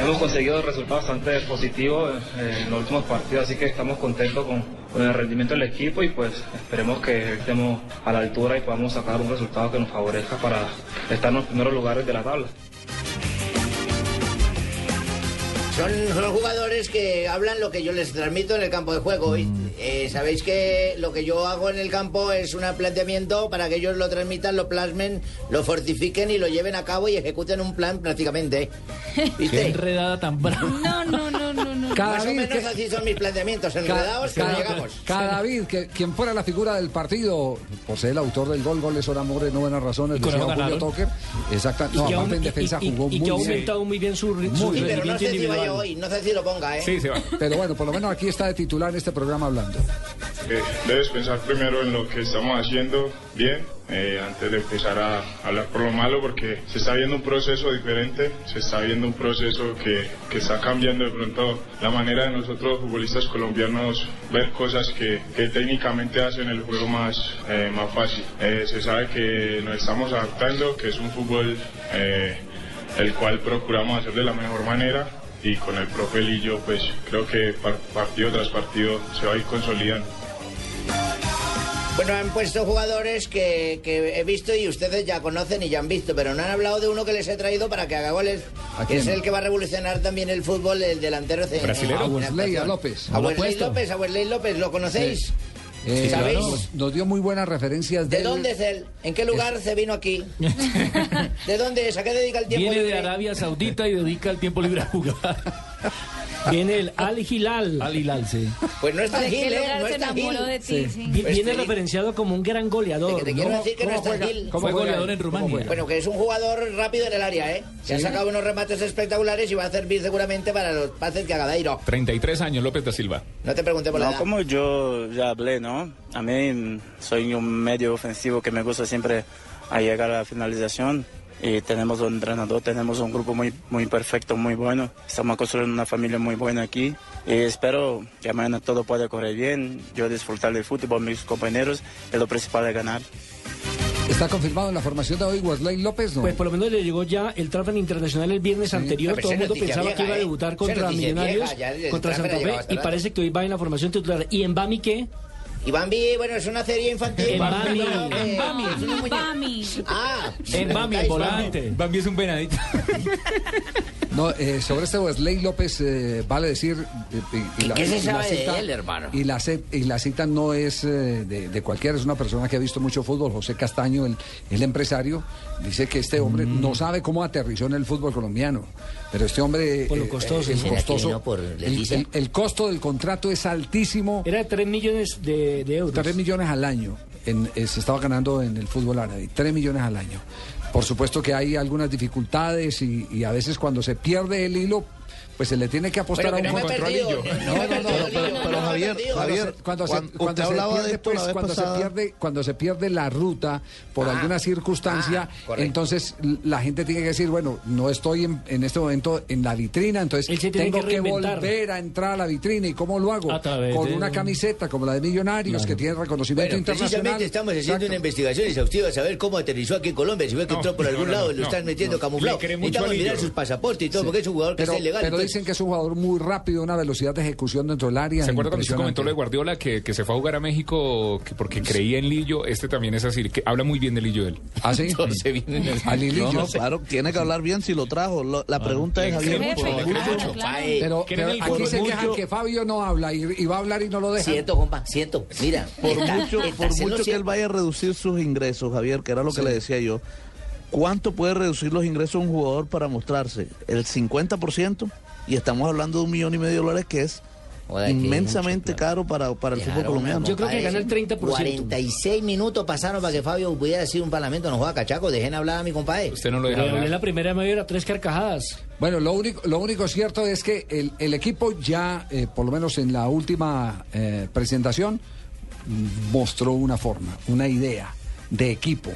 Hemos conseguido resultados bastante positivos en los últimos partidos, así que estamos contentos con, con el rendimiento del equipo y pues esperemos que estemos a la altura y podamos sacar un resultado que nos favorezca para estar en los primeros lugares de la tabla. Son, son jugadores que hablan lo que yo les transmito en el campo de juego. Y, eh, Sabéis que lo que yo hago en el campo es un planteamiento para que ellos lo transmitan, lo plasmen, lo fortifiquen y lo lleven a cabo y ejecuten un plan prácticamente. ¿Viste? enredada tan brava. No, no, no, no, no. Cada Más o vez menos que- así son mis planteamientos, enredados, pero cada, llegamos. cada David, que, quien fuera la figura del partido, por ser el autor del gol, goles son amores, no buenas razones, Y con decía Julio. Toker. Exacto. Y No, que, aparte en y- defensa y- jugó y muy que ha aumentado muy bien su, su Sí, pero no rendimiento sé si individual. Hoy, no sé si lo ponga, ¿eh? Pero bueno, por lo menos aquí está de titular en este programa hablando. Eh, debes pensar primero en lo que estamos haciendo bien eh, antes de empezar a hablar por lo malo porque se está viendo un proceso diferente, se está viendo un proceso que, que está cambiando de pronto la manera de nosotros futbolistas colombianos ver cosas que, que técnicamente hacen el juego más, eh, más fácil. Eh, se sabe que nos estamos adaptando, que es un fútbol eh, el cual procuramos hacer de la mejor manera y con el profe Lillo pues creo que par- partido tras partido se va a ir consolidando. Bueno, han puesto jugadores que, que he visto y ustedes ya conocen y ya han visto, pero no han hablado de uno que les he traído para que haga goles. ¿A que es el que va a revolucionar también el fútbol, el delantero. de- Brasilero. en- en A Wesley actuación. López. A Wesley. López, a Wesley López, ¿lo conocéis? Eh, ¿Sabéis? nos, nos dio muy buenas referencias ¿De dónde es él? ¿En qué lugar se vino aquí? ¿De dónde es? ¿A qué dedica el tiempo Viene de libre? Arabia Saudita y dedica el tiempo libre a jugar. Viene el Al Hilal. Al Hilal, sí. Pues no es tan ¿De qué gil, ¿eh? No se es tan gil. de ti? Sí. Pues Viene sí. referenciado como un gran goleador. Que te quiero decir que no es tan gil. ¿Cómo juega él? Bueno, que es un jugador rápido en el área, ¿eh? Se ha sacado unos remates espectaculares y va a servir seguramente para los pases que haga Dairo. 33 años, López da Silva. No te pregunté por la No, edad. como yo ya hablé, ¿no? A mí soy un medio ofensivo que me gusta siempre a llegar a la finalización. Y tenemos un entrenador, tenemos un grupo muy, muy perfecto, muy bueno. Estamos construyendo una familia muy buena aquí. Y espero que mañana todo pueda correr bien. Yo disfrutar del fútbol, mis compañeros. Y lo principal es ganar. ¿Está confirmado en la formación de hoy Wesley López? No. Pues por lo menos le llegó ya el transfer internacional el viernes anterior. Todo el mundo pensaba vieja, que iba a ¿eh? debutar Esa contra Millonarios, vieja, ya el contra Santa Fe, y parece que hoy va en la formación titular. ¿Y en Bami qué? Y Bambi, bueno, es una serie infantil. En Bambi. No, En Bambi. es una muñeca. Bami. Ah, En Bami, el volante. Bambi es un venadito. No, eh, sobre este Wesley López eh, vale decir... eh, y- y ¿Qué- qué se y sabe de él, hermano? Y la, y la cita no es eh, de, de cualquiera, es una persona que ha visto mucho fútbol, José Castaño, el, el empresario, dice que este hombre Mm. no sabe cómo aterrizó en el fútbol colombiano, pero este hombre... Por lo eh, costoso. el, ¿Será que costoso vino por el- Leticia? el- el costo del contrato es altísimo. Era de 3 millones de, de euros. 3 millones al año en- eh, se estaba ganando en el fútbol árabe, 3 millones al año. Por supuesto que hay algunas dificultades y, y a veces cuando se pierde el hilo, pues se le tiene que apostar a no un controlillo. no pero, no me he Javier. Javier, cuando se, cuando- se pierde, pues, cuando se pasada. pierde, cuando se pierde la ruta por Ah, alguna circunstancia, correcto. entonces la gente tiene que decir, bueno, no estoy en, en este momento en la vitrina, entonces tengo que volver a entrar a la vitrina y cómo lo hago con de una un- camiseta como la de Millonarios que tiene reconocimiento Bueno, internacional. precisamente estamos haciendo Exacto. una investigación exhaustiva a saber cómo aterrizó aquí en Colombia. Si ve que No, entró por no, algún no, lado no, y lo no, están metiendo no. camuflado. Necesitamos a mirar sus pasaportes y todo, Sí. porque es un jugador que pero, está ilegal. Dicen que es un jugador muy rápido, una velocidad de ejecución dentro del área. ¿Se acuerda cuando usted comentó lo de Guardiola que, que se fue a jugar a México que porque creía en Lillo? Este también es así, que habla muy bien de Lillo él. ¿Ah, sí? No, no, claro, tiene que hablar bien si lo trajo. Lo- la pregunta es, Javier, por mucho- Pero, ¿Quieren pero el aquí se quejan mucho- que Fabio no habla y, y va a hablar y no lo deja. Siento, compa, siento. Mira, por está- mucho, está por haciendo mucho que él vaya a reducir sus ingresos, Javier, que era lo que Sí. le decía yo, ¿cuánto puede reducir los ingresos de un jugador para mostrarse? ¿El 50%? Y estamos hablando de un millón y medio de dólares que es inmensamente caro para, para el fútbol colombiano. Yo creo que gana el 30%. 46 minutos pasaron para que Fabio pudiera decir un parlamento. No juega cachaco, dejen hablar a mi compadre. Usted no lo hablé la primera media hora, tres carcajadas. Bueno, lo único, lo único cierto es que el, el equipo ya, eh, por lo menos en la última eh, presentación, mostró una forma, una idea de equipo.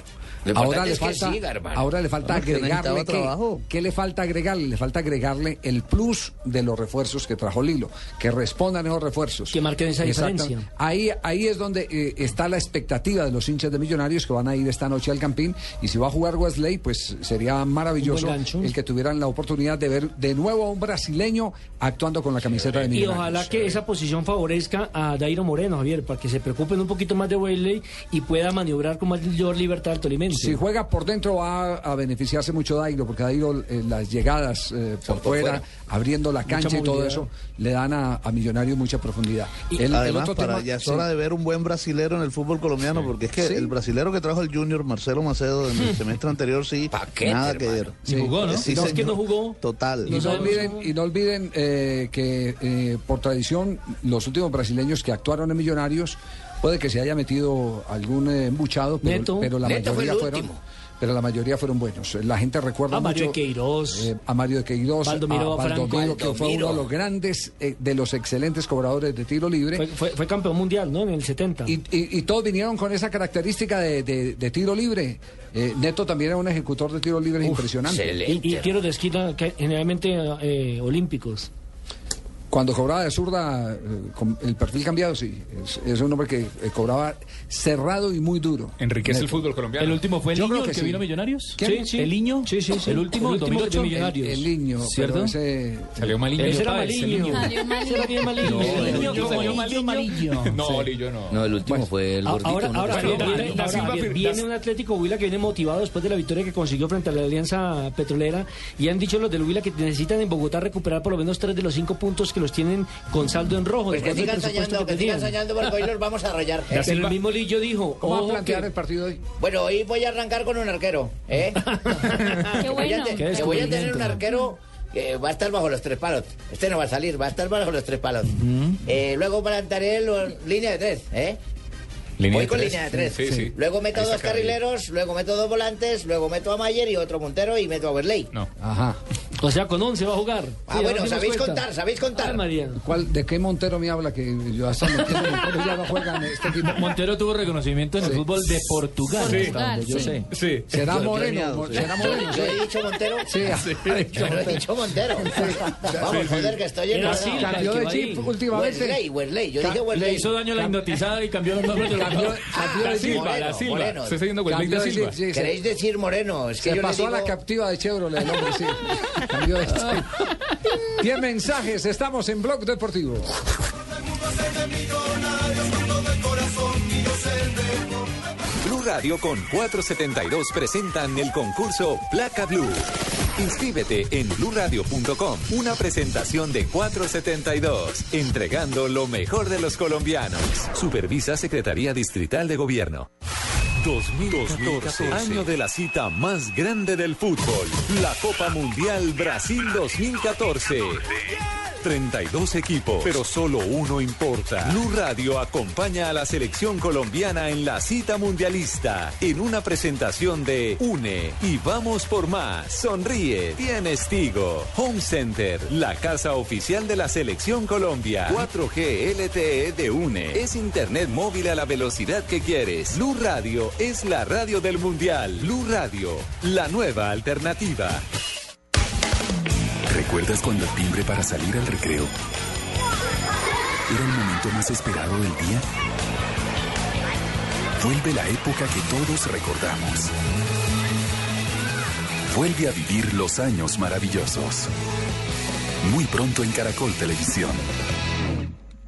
Ahora le, que falta, siga, ahora le falta que agregarle necesitaba qué, trabajo. ¿Qué le falta agregarle? Le falta agregarle el plus de los refuerzos que trajo Lilo, que respondan esos refuerzos. Que marquen esa diferencia. Ahí, ahí es donde eh, está la expectativa de los hinchas de Millonarios que van a ir esta noche al Campín. Y si va a jugar Wesley, pues sería maravilloso el que tuvieran la oportunidad de ver de nuevo a un brasileño actuando con la camiseta de Y Millonarios. ojalá que esa posición favorezca a Dairo Moreno, Javier, para que se preocupen un poquito más de Wesley y pueda maniobrar con mayor libertad al tolimense. Si juega por dentro va a beneficiarse mucho Dairo, porque Dairo eh, las llegadas eh, por, por fuera, fuera. abriendo la cancha y todo eso, le dan a, a Millonarios mucha profundidad. El Además, otro para, tema- ya es sí. hora de ver un buen brasilero en el fútbol colombiano, porque es que Sí. el brasilero que trajo el Junior, Marcelo Macedo, en el semestre anterior, sí, nada que ver. Sí. Sí, No, es que no jugó. Total. Y no olviden, y no olviden eh, que eh, por tradición los últimos brasileños que actuaron en Millonarios puede que se haya metido algún eh, embuchado, pero, Neto. pero la Neto mayoría fueron. Pero la mayoría fueron buenos. La gente recuerda A Mario mucho de Queiroz. eh, a Mario de Queiroz, Baldomiro a Baldomiro, Franco. que fue uno de los grandes, eh, de los excelentes cobradores de tiro libre. Fue, fue- fue campeón mundial, ¿no? En el 70. Y, y- y todos vinieron con esa característica de, de- de tiro libre. Eh, Neto también era un ejecutor de tiro libre impresionante. Y, y tiros de esquina que generalmente eh, olímpicos. Cuando cobraba de zurda, eh, con el perfil cambiado, sí. Es, es un hombre que eh, cobraba cerrado y muy duro. Enriquece el Neto. fútbol colombiano. ¿El último fue el Yo niño creo el que que sí. vino a Millonarios? ¿Quién? ¿El niño? Sí, sí, sí. El último, El último 2008. de Millonarios. El, el niño, ¿Cierto? ese... Salió Maliño. Ese era el Maliño. niño. Salió Maliño. El el salió Maliño. No, Lillo no. No, el último fue el gordito. Ahora, ¿no? ahora, viene, un Atlético Huila que viene motivado después de la victoria que consiguió frente a la Alianza Petrolera y han dicho los del Huila que necesitan en Bogotá recuperar por lo menos tres de los cinco puntos que los tienen con saldo en rojo. Pues que sigan soñando, que tenían. sigan soñando porque hoy los vamos a rayar. ¿eh? Pero el mismo Lillo dijo, ¿Cómo va a plantear que- el partido hoy? Bueno, hoy voy a arrancar con un arquero, ¿eh? Qué bueno. te- Qué que voy a tener un arquero que va a estar bajo los tres palos. Este no va a salir, va a estar bajo los tres palos. Eh, luego plantaré los- línea de tres, ¿eh? Línea Voy con tres. línea de tres. Sí, sí. Luego meto Ahí dos carrileros, luego meto dos volantes, luego meto a Mayer y otro Montero y meto a Werley. No. Ajá. O sea, con 11 va a jugar. Ah, Sí, bueno, sabéis cuenta. contar, sabéis contar. Ay, María. ¿Cuál, ¿De qué Montero me habla? Que yo hasta Montero ya no juega en este equipo. Montero tuvo reconocimiento en el Sí. fútbol de Portugal. Sí. hasta donde yo Sí. sé. Sí. ¿Será Moreno? sí. ¿Será Moreno? Yo he dicho Montero. Sí, ha- ha dicho Yo he Montero. dicho Montero. Vamos, joder, que estoy en Silva, Cambió el de chip últimamente. Werley, Werley. Yo dije Le hizo daño la hipnotizada y cambió los nombres de los Cambió, de. Silva, la Silva. Se está yendo Silva. sí, ¿Queréis decir Moreno? Es que Se pasó a la captiva de Chevrolet el hombre, sí. Cambió de chip. 10 mensajes, estamos en Blog Deportivo. Blue Radio con 472 presentan el concurso Placa Blue. Inscríbete en bluradio.com. Una presentación de 472, entregando lo mejor de los colombianos. Supervisa Secretaría Distrital de Gobierno. 2014, año de la cita más grande del fútbol, la Copa Mundial Brasil 2014. 32 equipos, pero solo uno importa. Blue Radio acompaña a la selección colombiana en la cita mundialista en una presentación de Une y vamos por más. Sonríe, tienes Tigo. Home Center, la casa oficial de la selección Colombia. 4G LTE de Une. Es internet móvil a la velocidad que quieres. Blue Radio es la radio del mundial. Blue Radio, la nueva alternativa. ¿Recuerdas cuando el timbre para salir al recreo era el momento más esperado del día? Vuelve la época que todos recordamos. Vuelve a vivir los años maravillosos. Muy pronto en Caracol Televisión.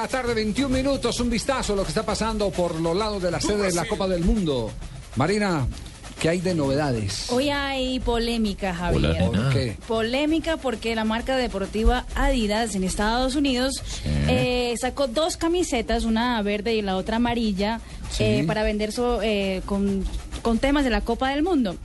La tarde, 21 minutos, un vistazo a lo que está pasando por los lados de la sede de la Copa del Mundo. Marina, ¿qué hay de novedades? Hoy hay polémica, Javier. ¿Por qué? Polémica porque la marca deportiva Adidas en Estados Unidos eh, sacó dos camisetas, una verde y la otra amarilla, Sí. eh, para vender so- eh, con, con temas de la Copa del Mundo.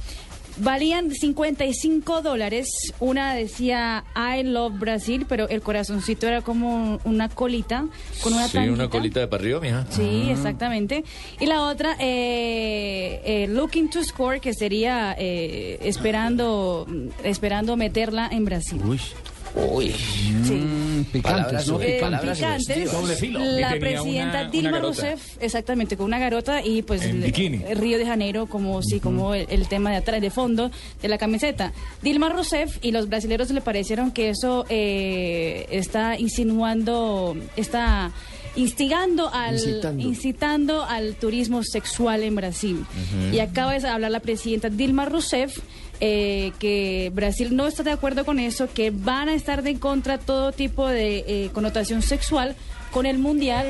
Valían 55 dólares. Una decía I love Brasil, pero el corazoncito era como una colita con una Sí, una colita de arriba, mija. Sí, Ah. exactamente. Y la otra, eh, eh, looking to score, que sería eh, esperando, esperando meterla en Brasil. Uy. Uy. Mm, picantes, ¿no? Eh, Picantes. picantes. Doble filo. La presidenta una- Dilma. Rousseff, exactamente, con una garota y pues En el- bikini. el Río de Janeiro como sí, como el, el tema de atrás, de fondo de la camiseta. Dilma Rousseff y los brasileños le parecieron que eso eh, está insinuando, está instigando al Incitando. incitando al turismo sexual en Brasil. Y acaba de hablar la presidenta Dilma Rousseff eh, que Brasil no está de acuerdo con eso, que van a estar de contra todo tipo de eh, connotación sexual con el mundial.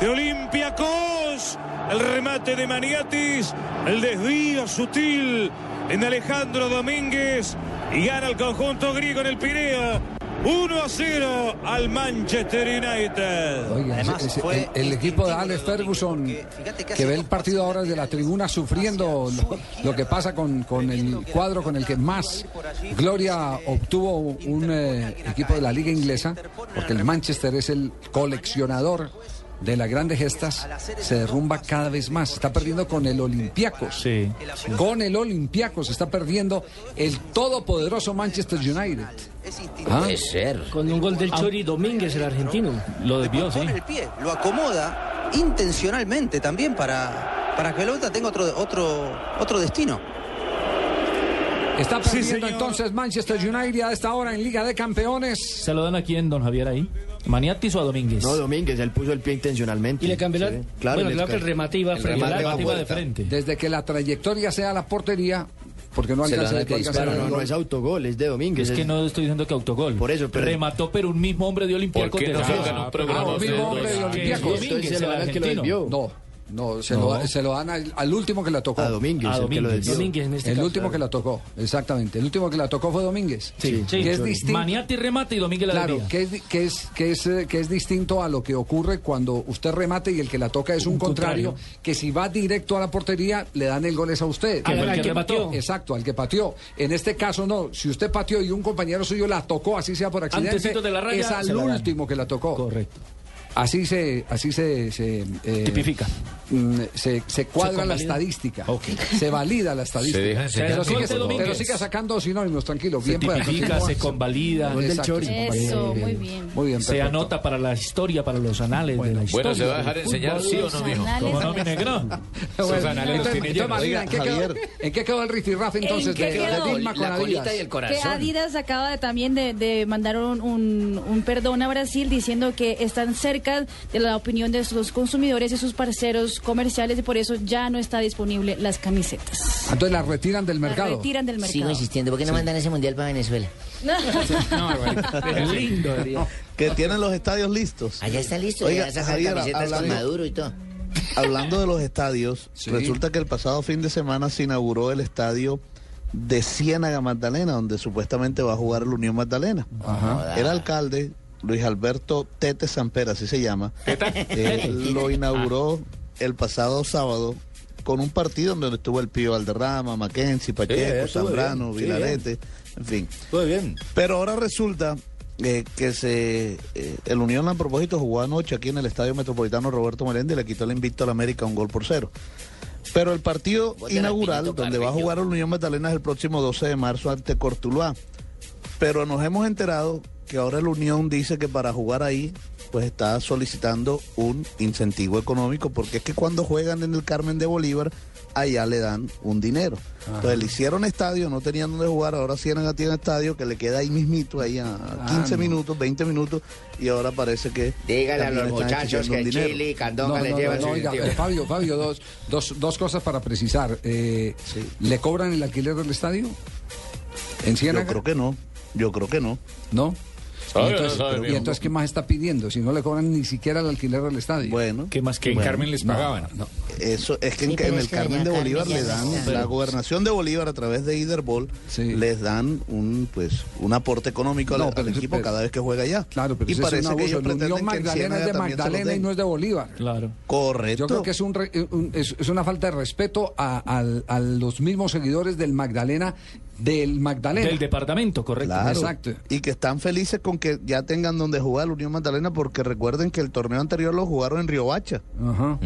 de Olympiacos. El remate de Maniatis. El desvío sutil en Alejandro Domínguez. Y gana el conjunto griego en el Pireo. 1 a 0 al Manchester United. Oiga, ese- ese- el, el equipo de Alex Ferguson, que ve el partido ahora desde la tribuna sufriendo lo, lo que pasa con, con el cuadro con el que más gloria obtuvo un eh, equipo de la liga inglesa, porque el Manchester es el coleccionador de las grandes gestas se derrumba cada vez más. Está perdiendo con el Olympiacos. Con el Olympiacos está perdiendo el todopoderoso Manchester United. Ah. Puede ser. Con un gol del Chori Domínguez, el argentino. Lo desvió, sí. El pie, lo acomoda intencionalmente también para, para que la pelota tenga otro, otro, otro destino. Está perdiendo entonces Manchester United a esta hora en Liga de Campeones. ¿Se lo dan aquí en don Javier ahí? ¿Maniatis o a Domínguez? No, Domínguez, él puso el pie intencionalmente. Y le cambió la- Sí, bueno, le claro que el remate iba el frente, el remate remate va iba de frente. Desde que la trayectoria sea la portería, porque no alcanza dan que no no, no es autogol, es de Domínguez. Es que no estoy diciendo que autogol. Por eso, pero- Remató, pero un mismo hombre de Olympiacos. ¿Por qué no de- de el dan al que lo argentino. desvió. No, no, se, No. Lo, se lo dan al, al último que la tocó. A Domínguez, A el que lo desvió. Domínguez en este el caso, último claro. que la tocó, exactamente. El último que la tocó fue Domínguez. Sí, sí. Que es distinto. Maniati remate y Domínguez la Claro, que es, que, es, que, es, eh, que es distinto a lo que ocurre cuando usted remate y el que la toca es un, Un contrario, contrario. que si va directo a la portería le dan el gol es a usted. El Al que pateó. Exacto, al que pateó. En este caso no, si usted pateó y un compañero suyo la tocó, así sea por accidente, Antecito de la raya, es al último que la tocó. Correcto. Así se, así se, se, eh, Tipifica. Mm, Se, se cuadra la estadística. Se valida la estadística. Se deja enseñar. pero, sigue, pero sacando sinónimos, tranquilo. Se Bien tipifica, se convalida. Se convalida. Muy bien. Muy bien, Se anota para la historia, para los anales de la historia. Bueno, ¿se va a dejar enseñar fútbol. sí o no, mijo? ¿Cómo no, mi negro? Anales los tiene ¿en qué, quedó, Javier. ¿en qué quedó el rifirrafe entonces ¿En qué de? Dilma con La colita Adidas? y el Que. Adidas acaba de- también de, de mandar un, un- un perdón a Brasil diciendo que están cerca de la opinión de sus consumidores y sus parceros comerciales y por eso ya no está disponible las camisetas. Entonces la retiran del Las mercado. retiran del Sigo mercado. insistiendo, ¿por qué no mandan ese mundial para Venezuela? Lindo, diría. Que tienen los estadios listos. Allá está listo, Oiga, ya sacar Javier, camisetas con hablando- Maduro y todo. Hablando de los estadios, Sí. resulta que el pasado fin de semana se inauguró el estadio de Ciénaga Magdalena, donde supuestamente va a jugar el Unión Magdalena. El alcalde, Luis Alberto Tete Sampera, así se llama, eh, lo inauguró el pasado sábado con un partido donde estuvo el Pío Valderrama, Mackenzie, Pacheco, Zambrano, bien, sí, Vilarete, en fin. Muy bien. Pero ahora resulta eh, que se eh, el Unión a propósito jugó anoche aquí en el Estadio Metropolitano Roberto Meléndez y le quitó el invicto al América un gol por cero. Pero el partido inaugural, donde va a jugar el Unión Magdalena, es el próximo 12 de marzo ante Cortuluá. Pero nos hemos enterado que ahora el Unión dice que para jugar ahí, pues está solicitando un incentivo económico, porque es que cuando juegan en el Carmen de Bolívar, allá le dan un dinero. Entonces le hicieron estadio, no tenían donde jugar, ahora Ciénaga tiene estadio que le queda ahí mismito, ahí a 15 no. minutos, 20 minutos, y ahora parece que... Dígale a los muchachos que un el dinero. Chile y Candonga No, les no, llevan no, su oiga, Fabio, Fabio, dos, dos, dos cosas para precisar. Eh, ¿Le cobran el alquiler del estadio? ¿En Ciénaga? Yo creo que no, yo creo que no. ¿No? ¿Y Sabe, entonces, no sabe, y mijo. entonces qué más está pidiendo? Si no le cobran ni siquiera el alquiler del estadio. Bueno, ¿Qué más que en Bueno, Carmen les pagaban? no. Eso es que en, Sí, pero en es el que Carmen de Bolívar Carmen le dan, está. la gobernación de Bolívar a través de Iderbol Sí. les dan un pues un aporte económico al, No, al pero eso- equipo pero- cada vez que juega allá. Claro, pero y eso es parece un que abuso. ellos La Unión pretenden que en Magdalena es de Magdalena y no es de Bolívar. Claro. Correcto. Yo creo que es, un re- un- es, es una falta de respeto a, al- a los mismos seguidores del Magdalena, del Magdalena. Del departamento, correcto. Claro. Exacto. Y que están felices con que ya tengan donde jugar la Unión Magdalena porque recuerden que el torneo anterior lo jugaron en Río Bacha. Ajá.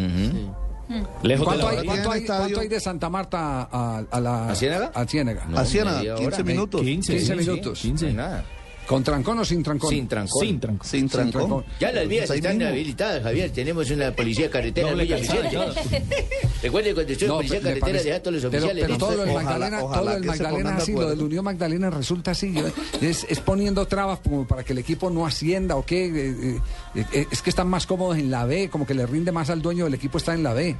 Lejos de ¿Cuánto la hay, Ahora cuánto, hay, cuánto hay de Santa Marta a, a la... ¿A Ciénaga? A Ciénaga. No, a Ciénaga, media 15 hora. minutos. 15, 15 sí, sí, minutos. 15. No hay nada. ¿Con trancón o sin trancón? Sin trancón. Sin trancón. Sin trancón. trancón. Ya las vías están mismo. habilitadas, Javier. Tenemos una policía carretera Doble muy calzada, eficiente. Recuerde que cuando estuvo No, policía pero carretera parece- deja a todos los pero, oficiales. pero todo lo del Ojalá- Magdalena, ojalá todo el Magdalena de así, lo del. Unión Magdalena resulta así. Es, es poniendo trabas como para que el equipo no ascienda o qué. eh, eh, eh, es que están más cómodos en la B, como que le rinde más al dueño del equipo está en la B.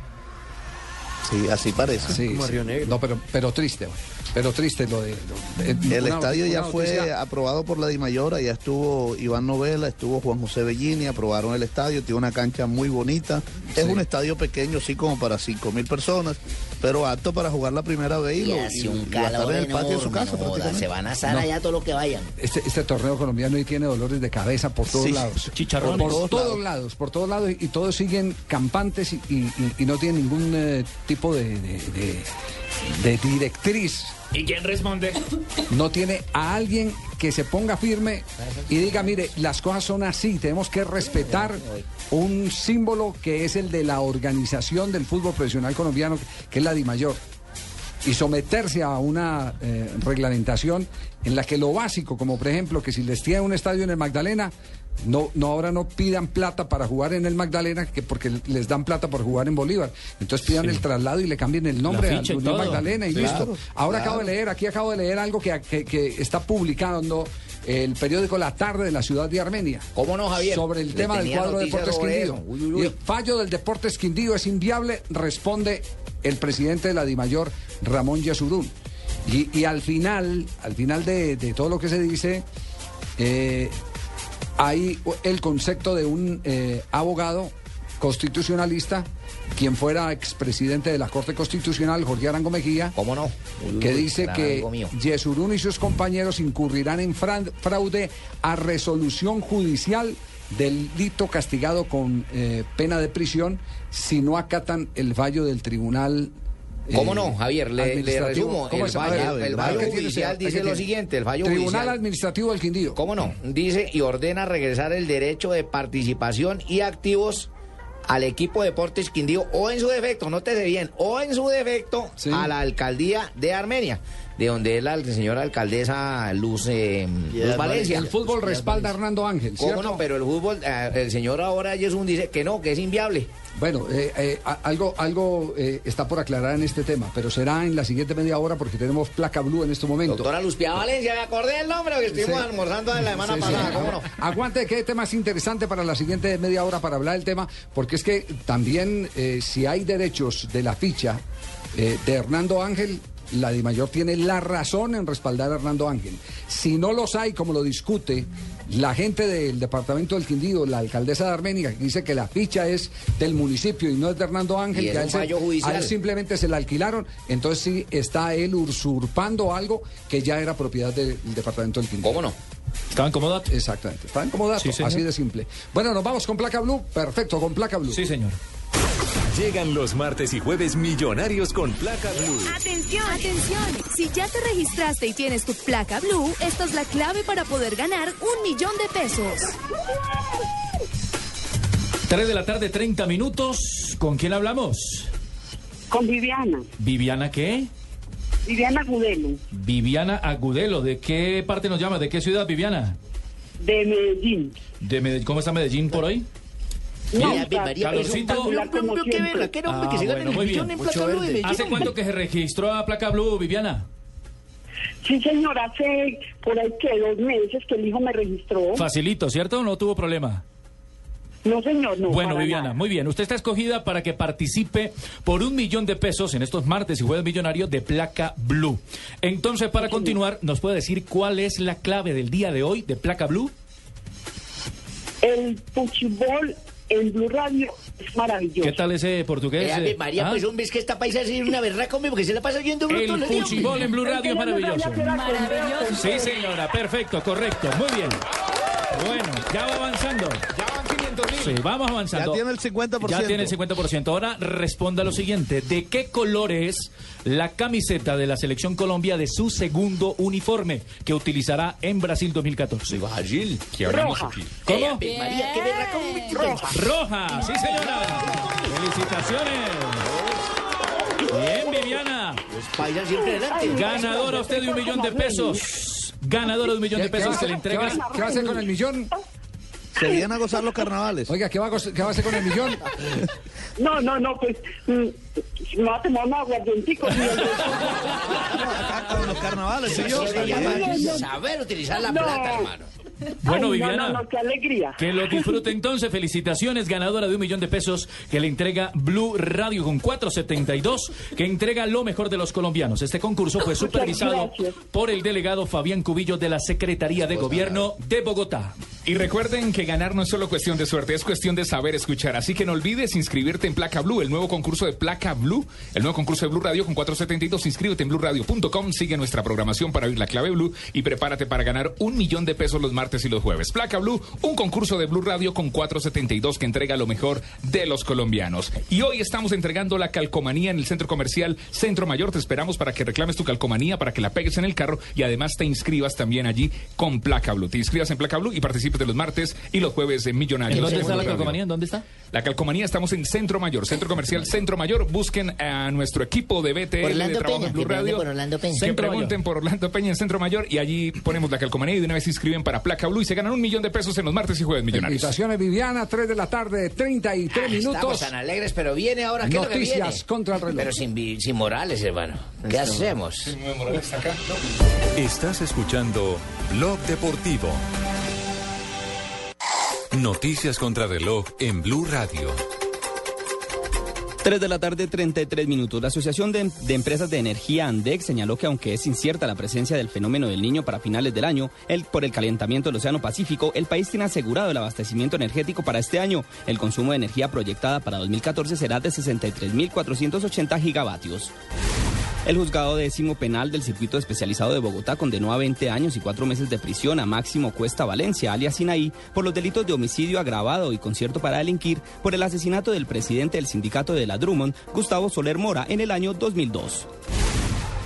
Sí, así parece. Sí, Como sí. Río Negro. No, pero, pero triste, pero triste lo de... lo- El una- estadio ya fue noticia- aprobado por la Dimayora, ya estuvo Iván Novela, estuvo Juan José Bellini, aprobaron el estadio, tiene una cancha muy bonita. Es un estadio pequeño, sí, como para 5 mil personas, pero apto para jugar la primera vez y, Y lo- y- un y estar en el patio de su casa no joda, prácticamente. Se van a asar No. allá todo lo que vayan. Este, este torneo colombiano y tiene dolores de cabeza por todos Sí. lados. Chicharrones. Por, Por todos, todos lados. por todos lados. Y, y todos siguen campantes y, y- y- y no tienen ningún eh, tipo de, de- de- de directriz ¿Y quién responde? no tiene a alguien que se ponga firme y diga, mire, las cosas son así, tenemos que respetar un símbolo que es el de la organización del fútbol profesional colombiano, que es la DIMAYOR. Y someterse a una eh, reglamentación en la que lo básico, como por ejemplo que si les tiene un estadio en el Magdalena, no, no ahora no pidan plata para jugar en el Magdalena, que porque les dan plata por jugar en Bolívar. Entonces pidan el traslado y le cambien el nombre al Unión. Magdalena y listo. Ahora claro. acabo de leer, aquí acabo de leer algo que, que- que está publicando el periódico La Tarde de la ciudad de Armenia. ¿Cómo no, Javier? Sobre el Le tema del cuadro Deportes Quindío. eso. Uy, uy, uy. Y el fallo del Deportes Quindío es inviable, responde el presidente de la DIMAYOR, Ramón Yesurún. Y, y al final, al final de, de todo lo que se dice, eh, hay el concepto de un eh, abogado constitucionalista, quien fuera expresidente de la Corte Constitucional, Jorge Arango Mejía, ¿Cómo no? Uy, que dice que. Yesurún y sus compañeros incurrirán en fraude a resolución judicial delito castigado con eh, pena de prisión si no acatan el fallo del tribunal. Eh, ¿Cómo no, Javier? Le, resumo. ¿Cómo El fallo, ver, el a ver, fallo ¿qué tiene judicial dice lo siguiente. El fallo Tribunal judicial... Administrativo del Quindío. ¿Cómo no? Dice y ordena regresar el derecho de participación y activos al equipo Deportes Quindío o en su defecto, nótese bien, o en su defecto a la alcaldía de Armenia, de donde es la señora alcaldesa Luz, eh, Luz Valencia. El fútbol respalda a Hernando Ángel, ¿Cómo ¿cierto? no? Pero el fútbol, eh, el señor ahora Yesun dice que no, que es inviable. Bueno, eh, eh, algo, algo eh, está por aclarar en este tema, pero será en la siguiente media hora porque tenemos placa blue en este momento. Doctora Luzpia Valencia, me acordé del nombre que estuvimos Sí. almorzando la semana Sí, sí. pasada, ¿cómo no? Aguante, qué tema es interesante para la siguiente media hora para hablar del tema, porque es que también eh, si hay derechos de la ficha eh, de Hernando Ángel, la DIMAYOR tiene la razón en respaldar a Hernando Ángel. Si no los hay, como lo discute la gente del departamento del Quindío, la alcaldesa de Armenia, que dice que la ficha es del municipio y no es de Hernando Ángel, que a él, se- fallo judicial. a él simplemente se la alquilaron, entonces sí está él usurpando algo que ya era propiedad del departamento del Quindío. ¿Cómo no? ¿Estaba en comodato? Exactamente, está en comodato, Sí, así de simple. Bueno, nos vamos con placa blue, perfecto, con placa blue. Sí, señor. Llegan los martes y jueves millonarios con placa blue. Atención, atención. Si ya te registraste y tienes tu placa blue, esta es la clave para poder ganar un millón de pesos. 3 de la tarde, 30 minutos. ¿Con quién hablamos? Con Viviana. ¿Viviana qué? Viviana Gudelo, Viviana Agudelo. ¿De qué parte nos llama? ¿De qué ciudad, Viviana? de Medellín. ¿De Medellín? ¿Cómo está Medellín por hoy? Calorcito. Ah, bueno, bien. ¿Hace cuánto que se registró a placa blue, Viviana? Sí, señor, hace por ahí que dos meses que el hijo me registró. Facilito, ¿cierto? No tuvo problema. No, señor, no. Bueno, Viviana, nada. muy bien. Usted está escogida para que participe por un millón de pesos en estos martes y jueves millonarios de placa blue. Entonces, para continuar, ¿nos puede decir cuál es la clave del día de hoy de placa blue? El puchibol en Blue Radio es maravilloso. ¿Qué tal ese portugués? Eh, Ave eh? María, ¿Ah? pues hombre, es que esta paisa es una berraca, hombre, porque se la pasa oyendo El bruto. le digo. fuchibol en Blue Radio es maravilloso. Maravilloso. Sí, señora, perfecto, correcto, muy bien. Bueno, ya va avanzando. Ya van 500 mil. Sí, vamos avanzando. Ya tiene el 50%. Ya tiene el 50%. Ahora responda lo siguiente. ¿De qué color es la camiseta de la Selección Colombia de su segundo uniforme que utilizará en Brasil 2014? Brasil, que hablamos Roja. aquí. ¿Cómo? Ave María, qué Roja. Roja, sí Felicitaciones. Bien, Viviana. Los paisas siempre adelante. Ganadora usted de un millón de pesos. Ganadora de un millón de ¿Qué- qué pesos que le qué entrega. va- ¿Qué va a hacer con el millón? Se vienen a gozar los carnavales. Oiga, ¿qué va a, go- qué va a hacer con el millón? No, no, no, pues me va a tomar un aguardientico. Acá con los carnavales, señor. saber utilizar la No. plata, hermano. Bueno, Ay, Viviana. No, no, no, qué alegría. Que lo disfrute entonces. Felicitaciones, ganadora de un millón de pesos que le entrega Blue Radio con 472, que entrega lo mejor de los colombianos. Este concurso fue supervisado por el delegado Fabián Cubillo de la Secretaría de Gobierno de Bogotá. Y recuerden que ganar no es solo cuestión de suerte, es cuestión de saber escuchar. Así que no olvides inscribirte en Placa Blue, el nuevo concurso de Placa Blue, el nuevo concurso de Blue Radio con 472. Inscríbete en bluradio.com, sigue nuestra programación para oír la clave Blue y prepárate para ganar un millón de pesos los martes y los jueves. Placa Blue, un concurso de Blue Radio con 472 que entrega lo mejor de los colombianos. Y hoy estamos entregando la calcomanía en el centro comercial Centro Mayor. Te esperamos para que reclames tu calcomanía, para que la pegues en el carro y además te inscribas también allí con Placa Blue. Te inscribas en Placa Blue y participes de los martes y los jueves de Millonarios. ¿En dónde está la calcomanía? ¿En dónde está? La calcomanía estamos en Centro Mayor, Centro Comercial Centro Mayor. Busquen a nuestro equipo de BTL Orlando de trabajo Peña, en Blue Radio. por Orlando Peña. Que pregunten por Orlando Peña en Centro Mayor y allí ponemos la calcomanía y de una vez se inscriben para Placa Blue y se ganan un millón de pesos en los martes y jueves millonarios. Invitaciones Viviana, 3 de la tarde, 33 minutos. Estamos tan alegres, pero viene ahora, ¿qué es lo que Noticias viene? contra el reloj. Pero sin, sin morales, hermano. ¿Qué hacemos? Estás escuchando Blog Deportivo. Noticias contra reloj en Blue Radio. 3 de la tarde, 33 minutos. La Asociación de, Empresas de Energía ANDEC señaló que aunque es incierta la presencia del fenómeno del niño para finales del año, por el calentamiento del Océano Pacífico, el país tiene asegurado el abastecimiento energético para este año. El consumo de energía proyectada para 2014 será de 63.480 gigavatios. El juzgado décimo penal del circuito especializado de Bogotá condenó a 20 años y 4 meses de prisión a Máximo Cuesta Valencia, alias Sinaí, por los delitos de homicidio agravado y concierto para delinquir por el asesinato del presidente del sindicato de la Drummond, Gustavo Soler Mora, en el año 2002.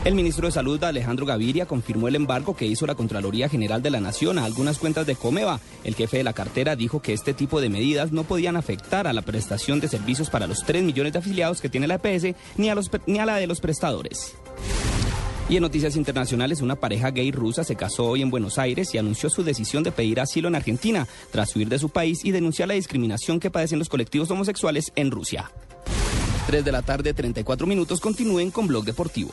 El ministro de Salud, Alejandro Gaviria, confirmó el embargo que hizo la Contraloría General de la Nación a algunas cuentas de Comeva. El jefe de la cartera dijo que este tipo de medidas no podían afectar a la prestación de servicios para los 3 millones de afiliados que tiene la EPS ni a, ni a la de los prestadores. Y en noticias internacionales, una pareja gay rusa se casó hoy en Buenos Aires y anunció su decisión de pedir asilo en Argentina tras huir de su país y denunciar la discriminación que padecen los colectivos homosexuales en Rusia. 3 de la tarde, 34 minutos. Continúen con Blog Deportivo.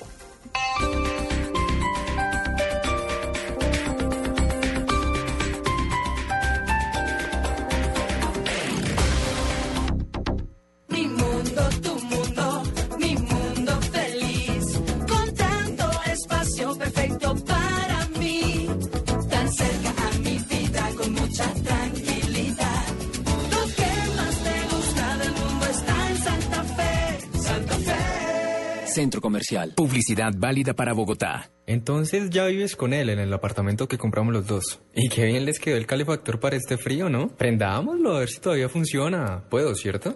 Publicidad válida para Bogotá. Entonces ya vives con él en el apartamento que compramos los dos. Y qué bien les quedó el calefactor para este frío, ¿no? Prendámoslo a ver si todavía funciona. Puedo, ¿cierto?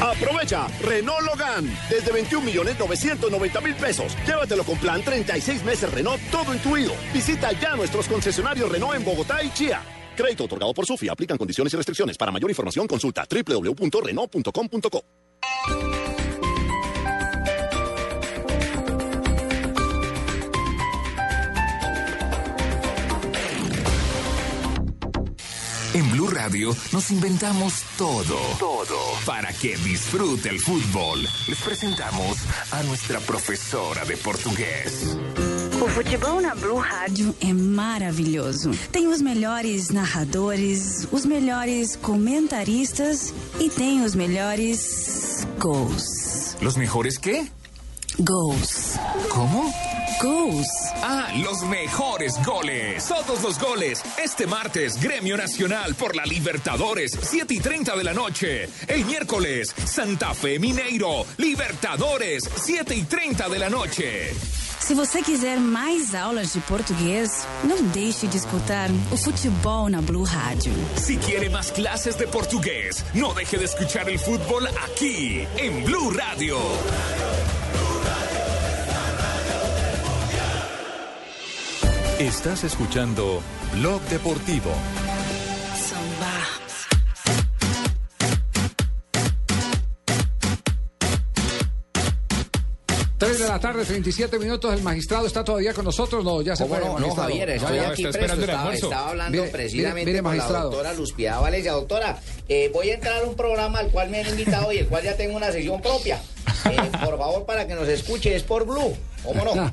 Aprovecha Renault Logan desde 21 millones 990 mil pesos. Llévatelo con plan 36 meses Renault todo incluido. Visita ya nuestros concesionarios Renault en Bogotá y Chía. Crédito otorgado por Sofía. Aplican condiciones y restricciones. Para mayor información consulta www.renault.com.co. En Blue Radio nos inventamos todo. Todo. Para que disfrute el fútbol. Les presentamos a nuestra profesora de portugués. O futebol na Blue Rádio é maravilhoso. Tem os melhores narradores, os melhores comentaristas e tem os melhores gols. ¿Los mejores qué? Goals. ¿Cómo? Goals. Ah, los mejores goles. Todos los goles. Este martes, Gremio Nacional por la Libertadores, 7 y 30 de la noche. El miércoles, Santa Fe Mineiro, Libertadores, 7 y 30 de la noche. Se você quiser mais aulas de português, não deixe de escutar o futebol na Blue Rádio. Si quiere más clases de portugués, no deje de escuchar el fútbol aquí, en Blue Radio. Estás escuchando Blog Deportivo. 3 de la tarde, 37 minutos. El magistrado está todavía con nosotros. No, ya se ¿Cómo fue. no, no. Javier, estoy Ya, ya. aquí presto. Estaba, estaba hablando Mire, precisamente mire, mire, con la doctora Luz Piedad Valencia. Doctora, eh, voy a entrar a un programa al cual me han invitado y el cual ya tengo una sesión propia. Eh, por favor, para que nos escuche, es por Blue. ¿Cómo no?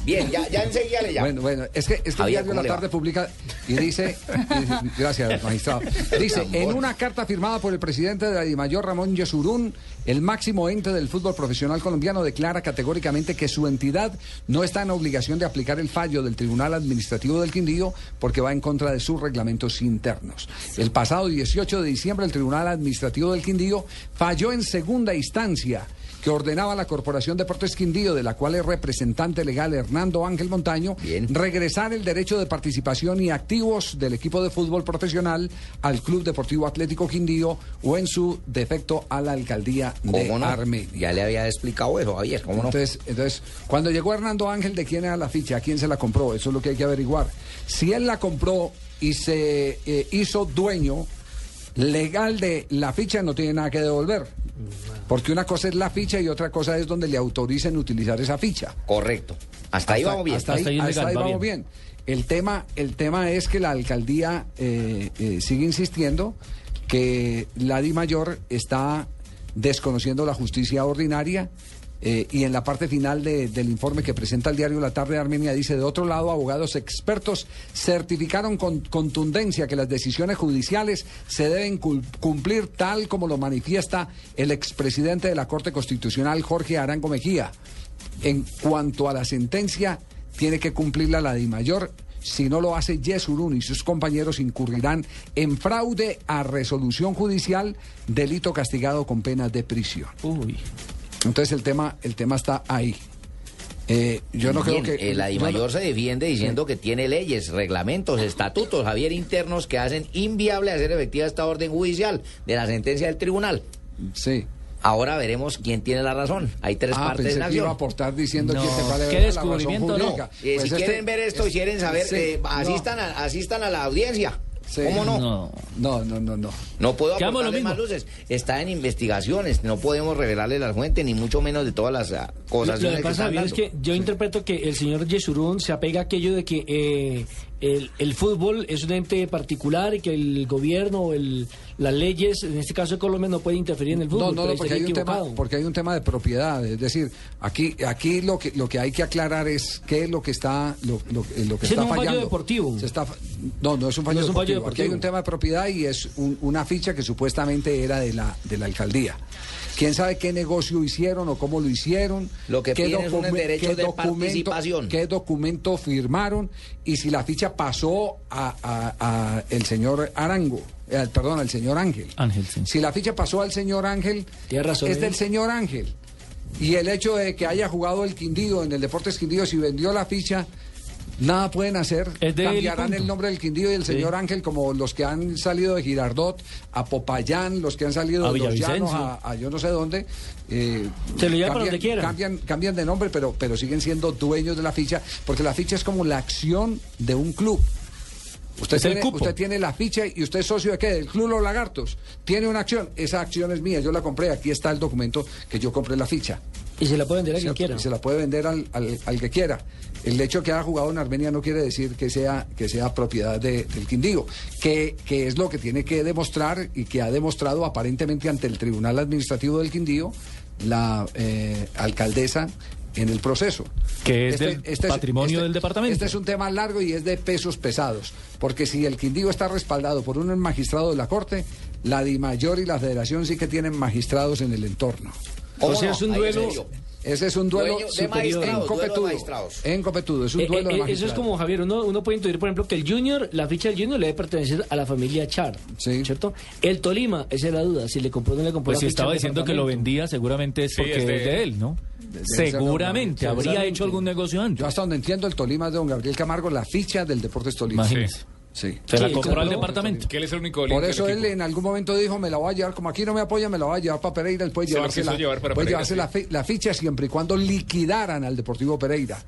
Bien, ya, ya enseguida le llamo. Bueno, bueno, es que, es que Javier, diario ¿cómo La? Tarde publica y dice, y- gracias, magistrado, dice, en una carta firmada por el presidente de la DIMAYOR, Ramón Yesurún, el máximo ente del fútbol profesional colombiano declara categóricamente que su entidad no está en obligación de aplicar el fallo del Tribunal Administrativo del Quindío porque va en contra de sus reglamentos internos. El pasado 18 de diciembre, el Tribunal Administrativo del Quindío falló en segunda instancia que ordenaba la Corporación Deportes Quindío, de la cual es representante legal Hernando Ángel Montaño, regresar el derecho de participación y activos del equipo de fútbol profesional al Club Deportivo Atlético Quindío o en su defecto a la alcaldía de ¿Cómo no? Armenia. Ya le había explicado eso, Javier, ¿cómo no? Entonces, entonces, cuando llegó Hernando Ángel, ¿de quién era la ficha? ¿A quién se la compró? Eso es lo que hay que averiguar. Si él la compró y se eh, hizo dueño legal de la ficha, no tiene nada que devolver. Porque una cosa es la ficha y otra cosa es donde le autoricen utilizar esa ficha. Correcto. Hasta ahí vamos bien. Hasta ahí, Hasta ahí es hasta legal, ahí va vamos bien. El tema, el tema es que la alcaldía eh, eh, sigue insistiendo que la Di Mayor está desconociendo la justicia ordinaria eh, y en la parte final de- del informe que presenta el diario La Tarde de Armenia dice, de otro lado, abogados expertos certificaron con contundencia que las decisiones judiciales se deben cumplir tal como lo manifiesta el expresidente de la Corte Constitucional, Jorge Arango Mejía. En cuanto a la sentencia, tiene que cumplirla la de mayor. Si no lo hace, Yesurún y sus compañeros incurrirán en fraude a resolución judicial, delito castigado con penas de prisión. Entonces el tema, el tema está ahí. Eh, yo no Bien, creo que la yo no- DIMAYOR se defiende diciendo que tiene leyes, reglamentos, estatutos, Javier, internos que hacen inviable hacer efectiva esta orden judicial de la sentencia del tribunal. Sí. Ahora veremos quién tiene la razón. Hay tres Ah, partes pensé en que iba a aportar diciendo No. quién te vale ¿Qué la razón descubrimiento, no? Eh, Pues si este- quieren ver esto y quieren saber, Sí, eh, no. asistan, a, asistan a la audiencia. ¿Cómo no? No, no, no, no. No, No puedo aportarle mismo. más luces. Está en investigaciones. No podemos revelarle la fuente, ni mucho menos de todas las ah, cosas Lo que que pasa, es que yo interpreto que el señor Yesurún se apega a aquello de que eh, el, el fútbol es un ente particular y que el gobierno o el, las leyes, en este caso de Colombia, no puede interferir en el fútbol. No, no, porque hay, un tema, porque hay un tema de propiedad. Es decir, aquí, aquí lo que lo que hay que aclarar es qué es lo que está lo, lo- lo que Ese está no es un fallo fallando. deportivo. Se está fa- no, no es un fallo, No es un fallo deportivo. Aquí hay deportivo. un tema de propiedad y es un- una ficha que supuestamente era de la de la alcaldía. ¿Quién sabe qué negocio hicieron o cómo lo hicieron? Lo que piden es derechos qué de documento- participación. ¿Qué documento firmaron? Y si la ficha pasó a, a- a el señor Arango, eh, perdón, al señor Ángel. Ángel, sí. Si la ficha pasó al señor Ángel, razón, es ¿eh? del señor Ángel. Y el hecho de que haya jugado el Quindío en el Deportes Quindío, si vendió la ficha, nada pueden hacer. Cambiarán el nombre del Quindío y el Sí. señor Ángel, como los que han salido de Girardot a Popayán, los que han salido A de los llanos a, a yo no sé dónde. eh, Se lo llevan donde quieran. Cambian, cambian de nombre, pero, pero siguen siendo dueños de la ficha, porque la ficha es como la acción de un club. Usted tiene, usted tiene la ficha y usted es socio de qué? Del Club Los Lagartos. Tiene una acción. Esa acción es mía. Yo la compré. Aquí está el documento que yo compré la ficha. Y se la puede vender a quien ¿Cierto? quiera. Y se la puede vender al, al- al que quiera. El hecho de que haya jugado en Armenia no quiere decir que sea, que sea propiedad de- del Quindío, que, que es lo que tiene que demostrar y que ha demostrado aparentemente ante el Tribunal Administrativo del Quindío la eh, alcaldesa en el proceso. Que es del patrimonio del departamento. Este es un tema largo y es de pesos pesados, porque si el Quindío está respaldado por un magistrado de la Corte, la DIMAYOR y la Federación sí que tienen magistrados en el entorno. O sea, es un duelo. Ese es un duelo superior en duelo de copetudo. En copetudo, es un Eh, duelo eh, de eh, eso es como Javier, uno, uno puede intuir, por ejemplo, que el Junior, la ficha del Junior le debe pertenecer a la familia Char, ¿cierto? El Tolima, esa es la duda, si le compró o no le compró Pues la si ficha estaba diciendo que lo vendía, seguramente es porque es es de de, él. ¿no? Seguramente habría hecho algún negocio antes. Yo hasta donde entiendo, el Tolima es de don Gabriel Camargo, la ficha del Deportes Tolima. Imagínese. Sí. Se la Sí, compró al departamento. Que él es el único Por eso él en algún momento dijo, me la voy a llevar, como aquí no me apoya, me la voy a llevar para Pereira, él puede Se llevarse, la, llevar para puede Pereira, llevarse sí. la, fi- la ficha siempre y cuando liquidaran al Deportivo Pereira.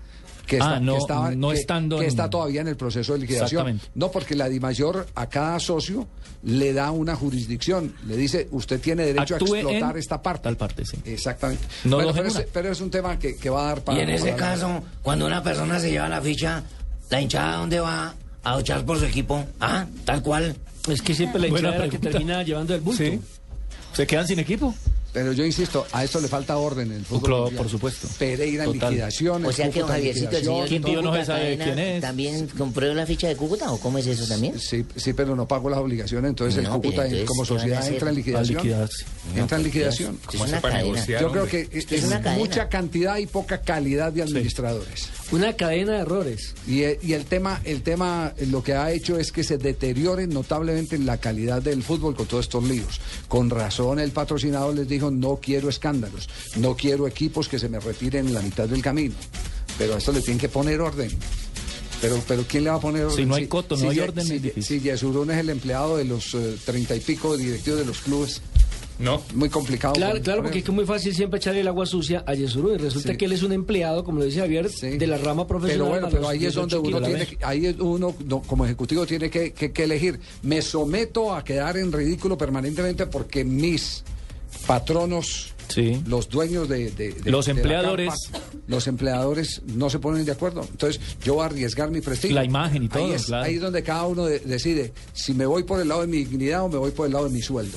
Que Ah, está, no- que estaba- no que- estando que en- está todavía en el proceso de liquidación. Exactamente. No, porque la DIMAYOR a cada socio le da una jurisdicción. Le dice, usted tiene derecho Actúe a explotar en esta parte. Tal parte, sí. Exactamente. No Bueno, lo pero, es, pero es un tema que, que va a dar para... Y en ese caso, cuando una persona se lleva la ficha, ¿la hinchada dónde va? ¿A luchar por su equipo? Ah, tal cual. Es que siempre la hinchada la que termina llevando el bulto. Sí. ¿Se quedan sin equipo? Pero yo insisto, a esto le falta orden en el fútbol. Claro, por supuesto. Pereira en liquidación. O sea que Javiercito, el señor todo. Cúcuta Cadena, ¿También compró la ficha de Cúcuta o cómo es eso también? Sí, sí, pero no pago las obligaciones, entonces el No, Cúcuta entonces, como ¿qué van a sociedad entra en liquidación. Entra en No, liquidación. ¿cómo es una cadena? Yo creo que es, es una mucha cantidad y poca calidad de administradores. Una cadena de errores. Y, eh, y el tema, el tema eh, lo que ha hecho es que se deteriore notablemente la calidad del fútbol con todos estos líos. Con razón el patrocinador les dijo no quiero escándalos, no quiero equipos que se me retiren en la mitad del camino. Pero a esto le tienen que poner orden. Pero, pero ¿quién le va a poner orden? Si no hay coto, no hay Ye- orden, Si, si Yesurún es el empleado de los eh, treinta y pico directivos de los clubes. No. Muy complicado. Claro, claro, porque es que es muy fácil siempre echarle el agua sucia a Yesurú y resulta Sí. que él es un empleado, como lo dice Javier, de la rama profesional. Pero bueno, pero ahí es donde 18 uno tiene, que- ahí es uno no, como ejecutivo tiene que, que- que elegir. Me someto a quedar en ridículo permanentemente porque mis patronos, los dueños de, de- de- Los de la empleadores. carpa, los empleadores no se ponen de acuerdo. Entonces yo voy a arriesgar mi prestigio. La imagen y todo, Ahí es, claro. ahí es donde cada uno de- decide si me voy por el lado de mi dignidad o me voy por el lado de mi sueldo.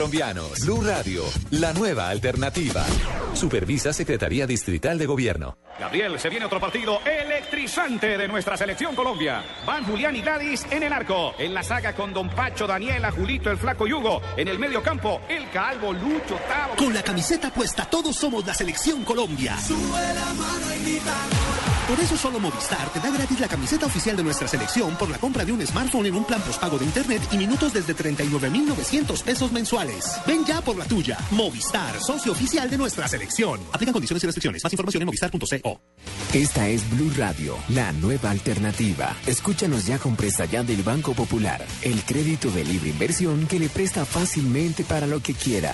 colombianos. Blue Radio, la nueva alternativa. Supervisa Secretaría Distrital de Gobierno. Gabriel, se viene otro partido electrizante de nuestra selección Colombia. Van Julián y Gladys en el arco. En la saga con Don Pacho, Daniela, Julito, el Flaco Yugo. En el medio campo, el Calvo, Lucho, Tavo. Con la camiseta puesta, todos somos la selección Colombia. Por eso solo Movistar te da gratis la camiseta oficial de nuestra selección por la compra de un smartphone en un plan postpago de internet y minutos desde 39,900 pesos mensuales. Ven ya por la tuya. Movistar, socio oficial de nuestra selección. Aplican condiciones y restricciones. Más información en movistar.co. Esta es Blue Radio, la nueva alternativa. Escúchanos ya con presta ya del Banco Popular, el crédito de libre inversión que le presta fácilmente para lo que quiera.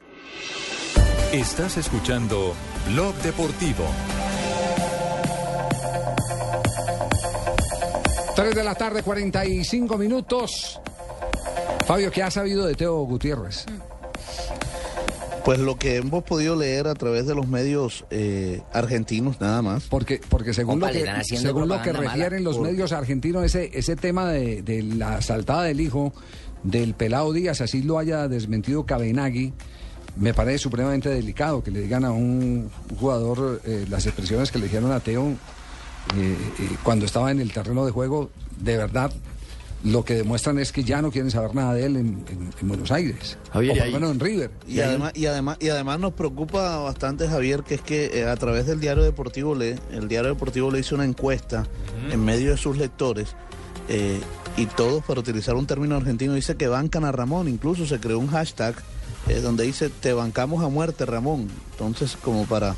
Estás escuchando Blog Deportivo. 3 de la tarde, 45 minutos. Fabio, ¿qué ha sabido de Teo Gutiérrez? Pues lo que hemos podido leer a través de los medios eh, argentinos nada más. Porque, porque según lo que, según lo que mala. refieren los Por- medios argentinos, ese, ese tema de, de la saltada del hijo del pelado Díaz, así lo haya desmentido Cabenagui, me parece supremamente delicado que le digan a un jugador eh, las expresiones que le dijeron a Teo eh, eh, cuando estaba en el terreno de juego, de verdad. Lo que demuestran es que ya no quieren saber nada de él en, en- en Buenos Aires. Javier, o y por lo menos en River. Y además, y además, y además nos preocupa bastante, Javier, que es que eh, a través del diario deportivo Le, el diario deportivo le hizo una encuesta en medio de sus lectores eh, y todos, para utilizar un término argentino, dice que bancan a Ramón. Incluso se creó un hashtag eh, donde dice te bancamos a muerte, Ramón. Entonces, como para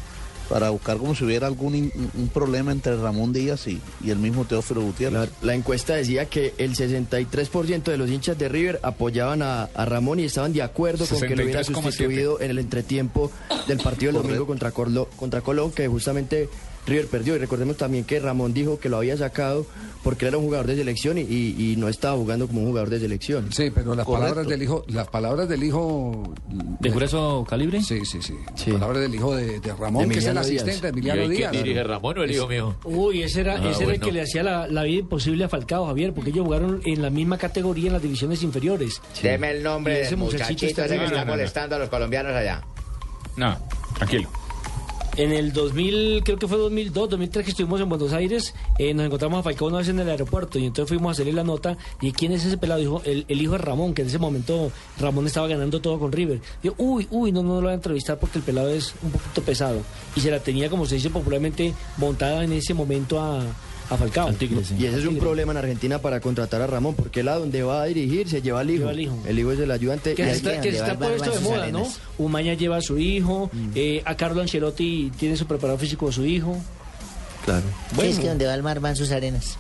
para buscar como si hubiera algún in- un problema entre Ramón Díaz y, y el mismo Teófilo Gutiérrez. La, la encuesta decía que el 63% de los hinchas de River apoyaban a, a Ramón y estaban de acuerdo con que lo hubiera 63,7. sustituido en el entretiempo del partido del domingo contra, Corlo- contra Colón, que justamente River perdió. Y recordemos también que Ramón dijo que lo había sacado porque él era un jugador de selección y, y- y no estaba jugando como un jugador de selección. Sí, pero las palabras del hijo, las palabras del hijo ¿De grueso calibre? Sí, sí, sí. Las palabras del hijo de, de Ramón, De que es el Díaz. asistente de Emiliano ¿Y ahí Díaz. quién dirige, Ramón o el hijo mío? Uy, ese era, Ah, ese era el que le hacía la, la vida imposible a Falcao, Javier, porque ellos jugaron en la misma categoría en las divisiones inferiores. Deme el nombre ese del muchachito muchachito está ese que está molestando a los colombianos allá. No, tranquilo. En el 2000, creo que fue 2002, 2003 que estuvimos en Buenos Aires, eh, nos encontramos a Falcao una vez en el aeropuerto y entonces fuimos a hacerle la nota y ¿quién es ese pelado? Dijo, el, el hijo de Ramón, que en ese momento Ramón estaba ganando todo con River. Dijo, uy, uy, no, no lo voy a entrevistar porque el pelado es un poquito pesado. Y se la tenía, como se dice popularmente, montada en ese momento a, a Falcao. Y ese es un problema en Argentina para contratar a Ramón, porque él a donde va a dirigir se lleva al hijo. Lleva al hijo. El hijo es el ayudante. Que está, que está puesto de moda, ¿no? Umaña lleva a su hijo, eh, a Carlo Ancelotti tiene su preparado físico de su hijo. Claro. Sí, es que donde va el mar van sus arenas.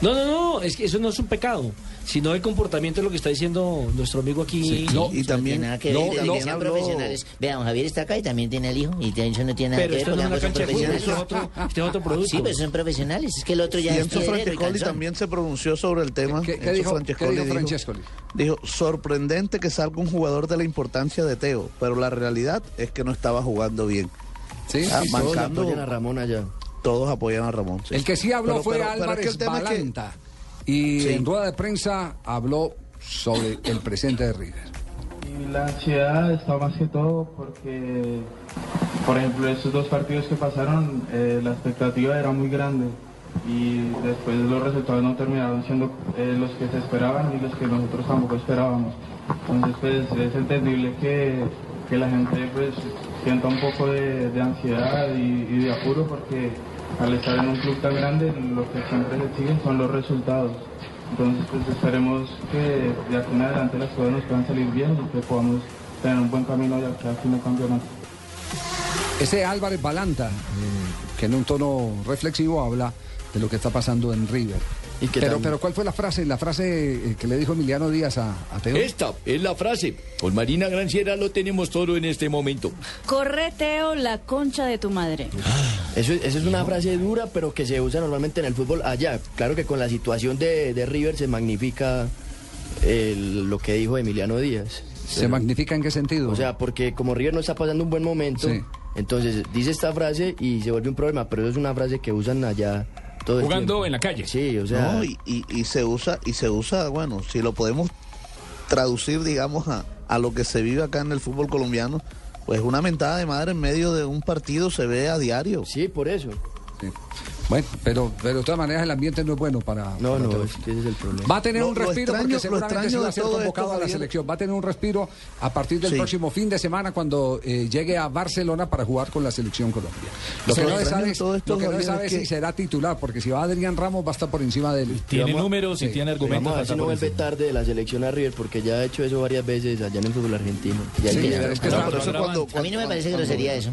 No, no, no, es que eso no es un pecado, sino el comportamiento es lo que está diciendo nuestro amigo aquí. No, y también nada que ver, no, no, profesionales. Vean, don Javier está acá y también tiene el hijo y de eso no tiene nada Pero que ver no porque son fútbol, profesionales. es otro- este es otro producto. Sí, pero son profesionales, es que el otro ya Y es Enzo Francescoli también se pronunció sobre el tema. ¿Qué- dijo- Francescoli qué dijo dijo- Francescoli? Dijo, sorprendente que salga un jugador de la importancia de Teo, pero la realidad es que no estaba jugando bien. Sí, Ah, sí, mancando- Todos apoyan a Ramón allá. Todos apoyan a Ramón. sí. El que sí habló Pero- fue pero- pero es que Álvarez el tema es que- Balanta. Y Sí. en rueda de prensa habló sobre el presente de River. Y la ansiedad está más que todo porque, por ejemplo, estos dos partidos que pasaron, eh, la expectativa era muy grande y después los resultados no terminaron siendo eh, los que se esperaban y los que nosotros tampoco esperábamos. Entonces, pues es entendible que, que la gente pues sienta un poco de, de ansiedad y, y de apuro porque al estar en un club tan grande lo que siempre se siguen son los resultados. Entonces, pues esperemos que de aquí en adelante las cosas nos puedan salir bien y que podamos tener un buen camino ya que al fin del campeonato. Ese Álvarez Balanta, eh, que en un tono reflexivo habla de lo que está pasando en River. Pero, pero ¿cuál fue la frase? La frase eh, que le dijo Emiliano Díaz a, a Teo. Esta es la frase. Con Marina Granciera lo tenemos todo en este momento. Corre, Teo, la concha de tu madre. Eso, es- esa es una frase dura, pero que se usa normalmente en el fútbol allá. Claro que con la situación de, de River se magnifica el- lo que dijo Emiliano Díaz. ¿Se magnifica en qué sentido? O sea, porque como River no está pasando un buen momento, Sí. entonces dice esta frase y se vuelve un problema, pero eso es una frase que usan allá todo Jugando en la calle. Sí, o sea... No, y, y- y se usa, y se usa, bueno, si lo podemos traducir, digamos, a, a lo que se vive acá en el fútbol colombiano, pues una mentada de madre en medio de un partido se ve a diario. Sí, por eso. Bueno, pero, pero de todas maneras el ambiente no es bueno para. No, para no, ese es el problema. Va a tener Lo- un respiro extraño- porque seguramente se va a ser convocado a la selección. Va a tener un respiro a partir del Sí. próximo fin de semana cuando eh, llegue a Barcelona para jugar con la selección Colombia. Lo que no se sabe, es- lo que no sabe es es que- si será titular, porque si va Adrián Ramos va a estar por encima de él. Tiene Vamos- números y sí. tiene argumentos. Vamos a no vuelve tarde de la selección a River, porque ya ha hecho eso varias veces allá en el fútbol argentino. Sí, es que No, cuando- A mí no me parece grosería eso.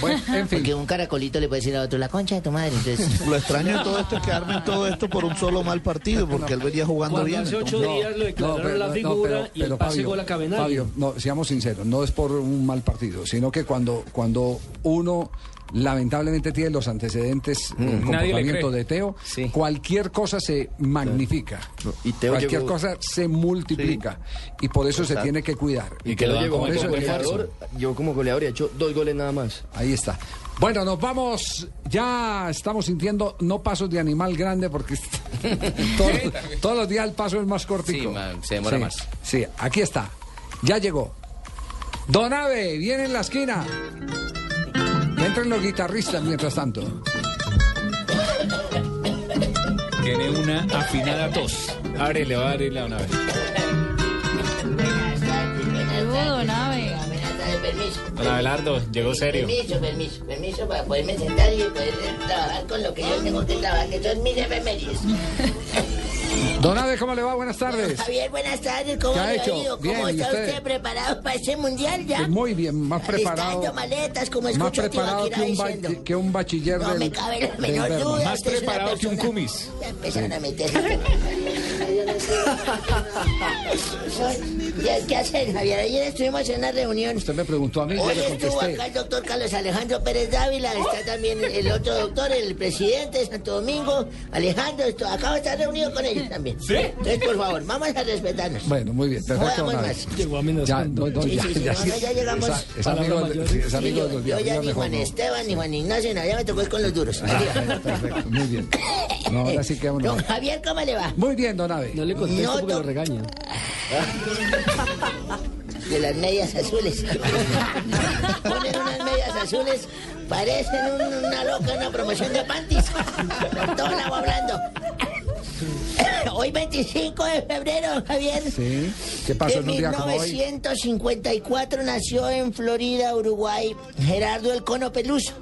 Bueno, en fin. Porque un caracolito le puede decir a otro la concha de tu madre. Entonces, Lo extraño de todo esto es que armen todo esto por un solo mal partido, porque él venía jugando Cuando bien. hace ocho entonces- días lo declararon la figura y el pase gol a Cabenagui. Fabio, no, seamos sinceros, no es por un mal partido, sino que cuando, cuando uno lamentablemente tiene los antecedentes Mm. le comportamiento de Teo, cualquier cosa se magnifica. Y Teo cualquier llegó- cosa se multiplica. Y por eso se tiene que cuidar. Y que lo llegó como eso goleador, yo como goleador he hecho dos goles nada más. Ahí está. Bueno, nos vamos. Ya estamos sintiendo no pasos de animal grande porque todos, todos los días el paso es más cortico. Sí, se demora Sí, más. Sí, aquí está. Ya llegó. Don Ave, viene en la esquina. Entren los guitarristas mientras tanto. Tiene una afinada tos. Ábrele, ábrele una vez. Don Abelardo, llegó serio. Permiso, permiso, permiso para poderme sentar y poder trabajar con lo que yo tengo que trabajar, que son mis efemérides. Don Ave, ¿cómo le va? Buenas tardes. Javier, buenas tardes, ¿cómo ¿Qué ha le hecho? ha ido? Bien, ¿Cómo ¿y está usted? usted? preparado para ese mundial ya? Muy bien, más preparado. Maletas, como Más escucho a preparado que un, ba- que un bachiller No del, me cabe la menor duda. Más preparado que un cumis. Ya empezaron a meterse. Ya, ¿Qué hacen, Javier? Ayer estuvimos en una reunión. Usted me preguntó a mí, Hoy le estuvo acá el doctor Carlos Alejandro Pérez Dávila, está también el otro doctor, el presidente de Santo Domingo, Alejandro, esto, acabo de estar reunido con ellos también. ¿Sí? Entonces, por favor, vamos a respetarnos. Bueno, muy bien, perfecto. Ave. más. Llegó Ya, no, no, Sí, ya, sí, sí, ya, no, sí. ya llegamos. Es, amigo, es yo, de los yo días. ya ni Juan no. Esteban ni Juan Ignacio, no, ya me tocó con los duros. Ah, perfecto, muy bien. No, ahora sí que Don vámonos. Javier, ¿cómo le va? Muy bien, don Ave. No le contesto No, porque lo regaña. de las medias azules. Ponen unas medias azules, parecen un- una loca, una promoción de panties. Por todo lado hablando. Hoy 25 de febrero, Javier. Sí. ¿Qué pasó en En un día como hoy? 1954 nació en Florida, Uruguay, Gerardo El Cono Peluso.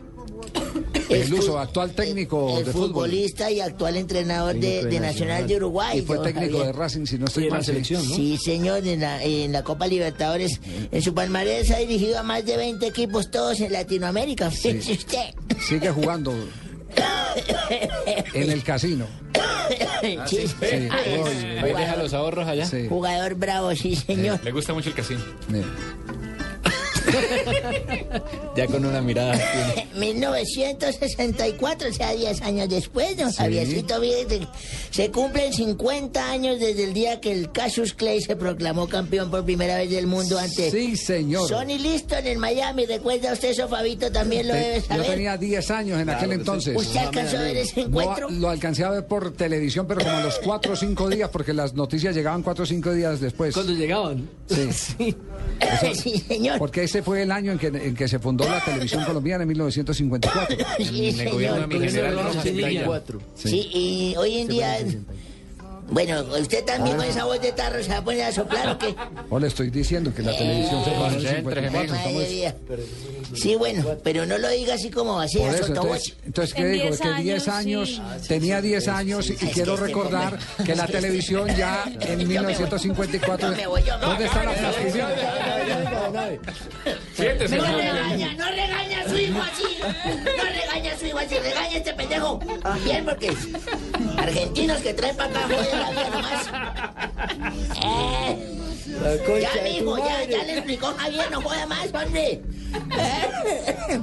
El uso actual técnico El de fútbol. futbolista y actual entrenador de, de de Nacional de Uruguay. Y fue técnico Javier. de Racing, si no estoy mal. Sí, señor, en la, en la Copa Libertadores. En su palmarés ha dirigido a más de 20 equipos, todos en Latinoamérica. Fíjese usted. Sigue jugando en el casino. Sí, sí. Ay, Hoy jugador- deja los ahorros allá. Sí. Jugador bravo, sí, señor. Le gusta mucho el casino. Ya con una mirada. 1964, o sea, 10 años después, don Sí. Javiercito, fíjate, se cumplen 50 años desde el día que el Cassius Clay se proclamó campeón por primera vez del mundo ante Sí, señor. Sonny Liston en Miami. ¿Recuerda usted eso, Fabito? También lo Te- debe Yo saber. tenía 10 años en aquel entonces. ¿Usted alcanzó a ver ese No, encuentro? lo alcancé a ver por televisión, pero como a los 4 o 5 días, porque las noticias llegaban 4 o 5 días después. Cuando llegaban. Sí. sí, señor. Porque ese fue el año en que, en que se fundó la televisión colombiana en 1954. Sí, En el señor. gobierno de mi general Rojas Pinilla. Sí, y hoy en día... Bueno, ¿usted también con esa voz de tarro se va a poner a soplar o qué? O le estoy diciendo que la televisión se fundó en el 54. Madre estamos- mía. Sí, bueno, pero no lo diga así como así, Por eso, sotoboche. entonces, entonces ¿qué digo? Que 10 años, tenía 10 años y quiero recordar que la televisión ya en 1954... No me voy yo. ¿Dónde está la transcripción? Siéntese. No regaña, no regaña a su hijo así. No regaña a su hijo así, regaña a este pendejo. Bien, porque argentinos que traen para acá joden la vida nomás. Eh. Ya, mijo, ya, ya le explicó Javier, no joda más, hombre. Eh.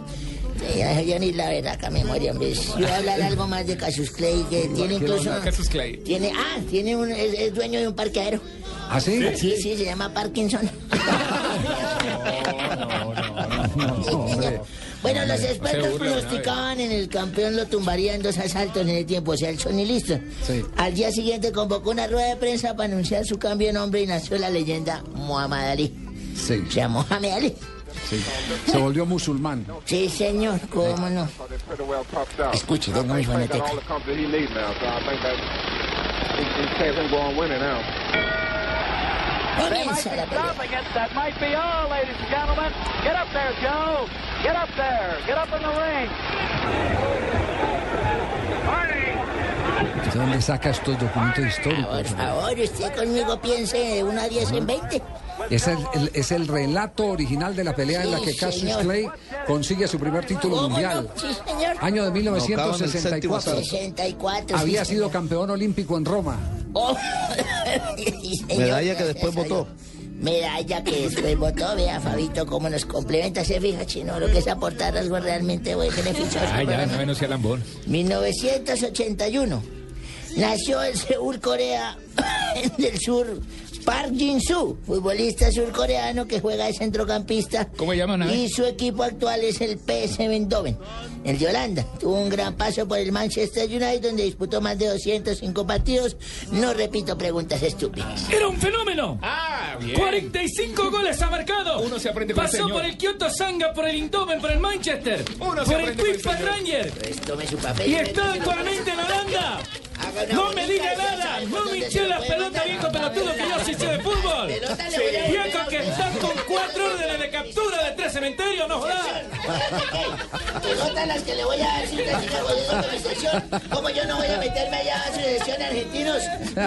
Ya, ya ni la verdad, acá memoria, hombre. Yo voy a hablar algo más de Cassius Clay, que tiene incluso... Cassius Clay. Tiene, ah, tiene un, es, es dueño de un parqueadero. ¿Ah, sí? Sí, sí, se llama Parkinson. Bueno, los expertos pronosticaban en el campeón lo tumbaría en dos asaltos en el tiempo, o sea, el Sony listo. Sí. Al día siguiente convocó una rueda de prensa para anunciar su cambio de nombre y nació la leyenda Muhammad Ali. Sí. O sea, Muhammad Ali. Sí. Se volvió musulmán. Sí, señor, cómo no. Escuche, tengo mi fonoteca. Comienza la pelea. Up there, Joe. Get up there. Get up in the ring. ¿De dónde saca estos documentos históricos? Por favor, usted conmigo piense de 1 a 10 en 20. Es el, el- es el relato original de la pelea en la que Cassius señor. Clay consigue su primer título ¿Cómo mundial. no? Sí, señor. Año de 1964. 64. sí, Había sido señor. campeón olímpico en Roma. Oh, sí, señor, Medalla que después votó. Medalla que después votó. Vea, Fabito, cómo nos complementa. Se fija, chino, lo que es aportar algo realmente güey, beneficioso. Ay, ya, no, no sea lambón. 1981. Nació en Seúl, Corea del Sur. Park Jin-soo, futbolista surcoreano que juega de centrocampista. ¿Cómo llaman a? Y su equipo actual es el PSV Eindhoven, el de Holanda. Tuvo un gran paso por el Manchester United, donde disputó más de 205 partidos. No repito preguntas estúpidas. Era un fenómeno. Ah, bien. 45 goles ha marcado. Uno se aprende con el Pasó señor. por el Kyoto Sanga, por el Indoven, por el Manchester, Uno se por el aprende con el Quick. Ranger. Pues tome su papel. Y está actualmente en Holanda. No me diga nada. No me hinché la pelota, viejo pelotudo, que yo sí sé de fútbol. Viejo que están con cuatro órdenes de captura de tres cementerios, no jodas. Pelotas las que le voy a dar si usted sigue jodiendo con mi sección. Como yo no voy a meterme allá a su sección argentinos.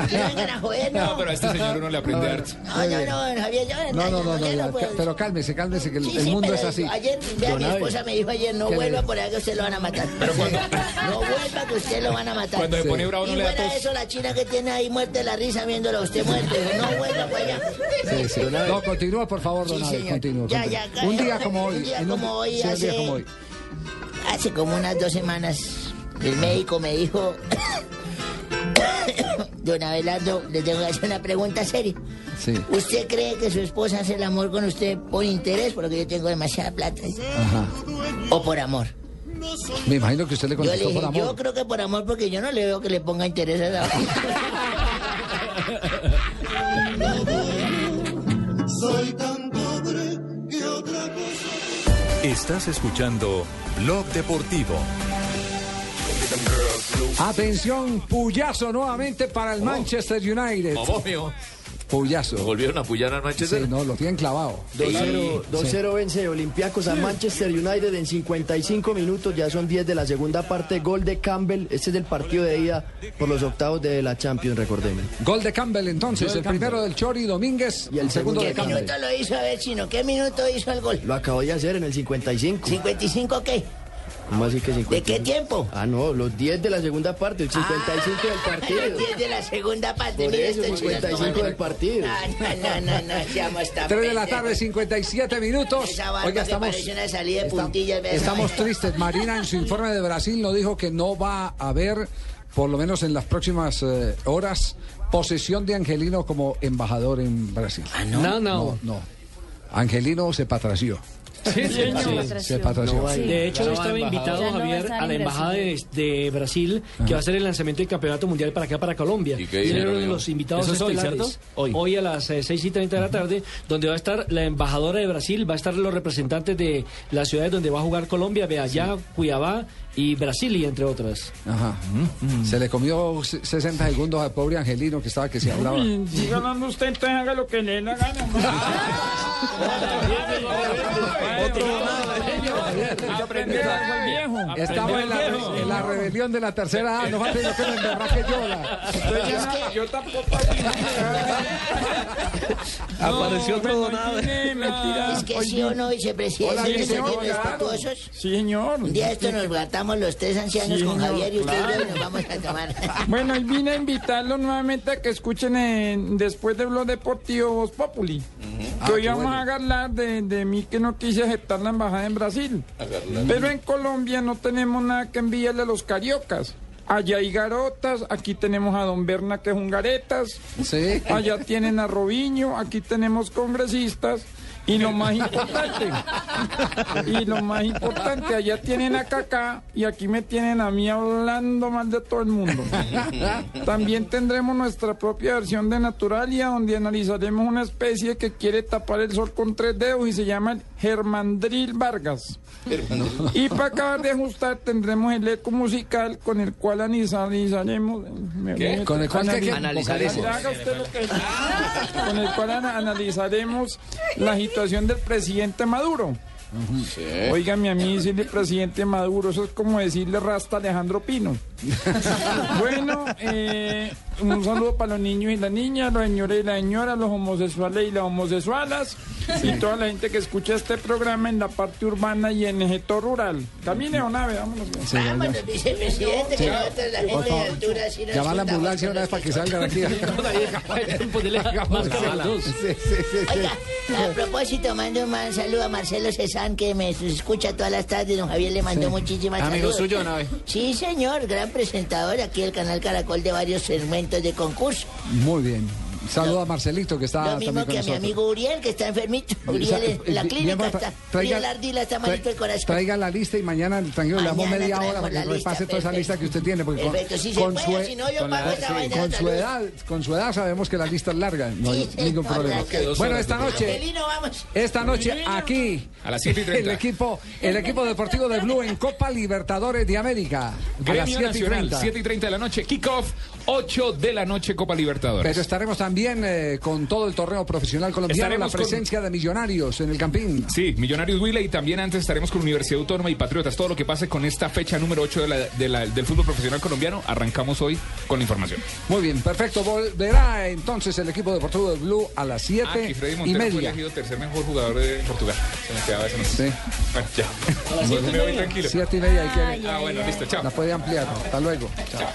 Que no vengan a joder, No, no. pero a este señor uno le aprende harto. No, no, no, Javier, yo No, no, no, no, ca- pero cálmese, cálmese, que el, Sí, el sí, mundo pero es así. Ayer, vea, mi esposa me dijo ayer, no ¿Qué le vuelva por allá que usted lo van a matar. No vuelva que usted lo van a matar. Cuando se pone bravo no y le da fuera tos. eso, la china que tiene ahí muerte de la risa viéndolo a usted muerto. No vuelva por allá. Sí, sí. No, continúa, por favor, don continúa. Ya, ya, un día como un día en como hoy, sí, un día hace- como hoy. Hace como unas dos semanas, el médico me dijo, don Abelardo, le tengo que hacer una pregunta seria. Sí. ¿Usted cree que su esposa hace el amor con usted por interés, porque yo tengo demasiada plata? Ajá. ¿O por amor? Me imagino que usted le Yo le contestó dije, por yo amor. creo que por amor, porque yo no le veo que le ponga interés a esa Soy Estás escuchando Blog Deportivo. Atención, puyazo nuevamente para el Manchester United. Puyazo. ¿Lo volvieron a pullar al Manchester? Sí, no, lo tienen clavado. 2-0 Sí. 2-0 vence Olympiacos a Manchester United en 55 minutos, ya son 10 de la segunda parte, gol de Campbell, este es el partido de ida por los octavos de la Champions, recordemos. Gol de Campbell entonces, Gol el Campbell. primero del Chori Domínguez y el segundo ¿Qué de Campbell. minuto lo hizo? A ver, chino, ¿qué minuto hizo el gol? Lo acabó de hacer en el 55. ¿55 qué? ¿Cómo así que 55? ¿De qué tiempo? Ah, no, los 10 de la segunda parte, el 55 del Los partido. 10 de la segunda parte. Por eso, este chino, 55 ¿cómo? del partido. Ah, No, no, no, no, seamos tan 3 de la tarde, 57 minutos. Oiga, estamos, parece una salida de esta- puntillas, ¿verdad? estamos tristes. Marina en su informe de Brasil nos dijo que no va a haber, por lo menos en las próximas eh, horas, posesión de Angelino como embajador en Brasil. no? No, no. No, no. Angelino se patració. Sí. De hecho, No estaba invitado no a Javier a la embajada de, de Brasil, que va a hacer el lanzamiento del campeonato mundial para acá, para Colombia. qué Y uno de los invitados es hoy. Hoy. Hoy a las eh, 6 y 30 de la tarde, donde va a estar la embajadora de Brasil, va a estar los representantes de las ciudades donde va a jugar Colombia, Beallá, Cuiabá y Brasilia, entre otras. Ajá. Se le comió se- 60 segundos al pobre Angelino que estaba que se hablaba. Uy, Si ganando usted, entonces haga lo que le dé la gana. Estamos en la, en la rebelión de la tercera edad. No falta yo que me emberraque yo. la- yo tampoco. Apareció otro donado. Es que sí o no, vicepresidente. Sí, señor. Un día esto nos los tres ancianos Sí, con Javier y usted y yo claro. y nos vamos a tomar. Bueno, y vine a invitarlos nuevamente a que escuchen en- después de Blog Deportivo Voz Populi. Ah, que hoy qué vamos bueno. a hablar de, de mí que no quise aceptar la embajada en Brasil. Pero en Colombia no tenemos nada que enviarle a los cariocas. Allá hay garotas, aquí tenemos a Don Berna que es un garetas. Allá tienen a Robiño, aquí tenemos congresistas. Y lo más importante, y lo más importante, allá tienen a Kaká y aquí me tienen a mí hablando mal de todo el mundo. También tendremos nuestra propia versión de Naturalia, donde analizaremos una especie que quiere tapar el sol con tres dedos y se llama el Germandril Vargas. Y para acabar de ajustar tendremos el eco musical con el cual analizaremos... me- ¿Qué? ¿Con el cual? Analizaremos. Con el cual ana- analizaremos la situación del presidente Maduro. Óigame a mí decirle presidente Maduro, eso es como decirle rasta Alejandro Pino. bueno, eh, un saludo para los niños y las niñas, los señores y las señoras, los homosexuales y las homosexualas, y toda la gente que escucha este programa en la parte urbana y en el sector rural. Camine o nave, vámonos. Vámonos, vicepresidente, Sí. que nosotros la gente de altura sí nos Llama a la ambulancia una vez para que salgan aquí. Oiga, a propósito, mando un saludo a Marcelo Cezán, que me escucha todas las tardes. Don Javier le mandó Sí. muchísimas Amigo saludos. suyo, ¿no? Sí, señor, gran presentador aquí del canal Caracol de varios segmentos de concurso. Muy bien. Saluda a Marcelito que está Lo mismo también con que a mi amigo Uriel, que está enfermito. Uriel en la clínica está. traiga- Uriel Ardila está malito el corazón. Traiga la lista y mañana, tranquilo, le damos media hora para que repase toda esa perfecto. lista que usted tiene. Porque con- Perfecto, sí se con, puede, su, si no yo con pago la- esa sí, vaina con de su edad, con su edad sabemos que la lista es larga, no hay ningún problema. Bueno, esta noche, esta noche aquí, A las 7 y 30. el equipo, el equipo deportivo de Blue en Copa Libertadores de América. A las Gremio 7 y Nacional, 30. 7 y 30 de la noche, kickoff, 8 de la noche, Copa Libertadores. Pero estaremos también eh, con todo el torneo profesional colombiano, la Estaremos con- presencia de Millonarios en el Campín. Sí, Millonarios Huila y también antes estaremos con Universidad Autónoma y Patriotas. Todo lo que pase con esta fecha número 8 de la- de la- del fútbol profesional colombiano, arrancamos hoy con la información. Muy bien, perfecto. Volverá entonces el equipo deportivo de Blue a las 7 Ah, que Freddy y Montero fue media. elegido tercer mejor jugador de Portugal. Se me quedaba esa noticia. Sí. Bueno, ya. las Me siete y media. tranquilo. Siete y media. Ah, bueno, listo, chao. La puede ampliar. Hasta luego. Chao.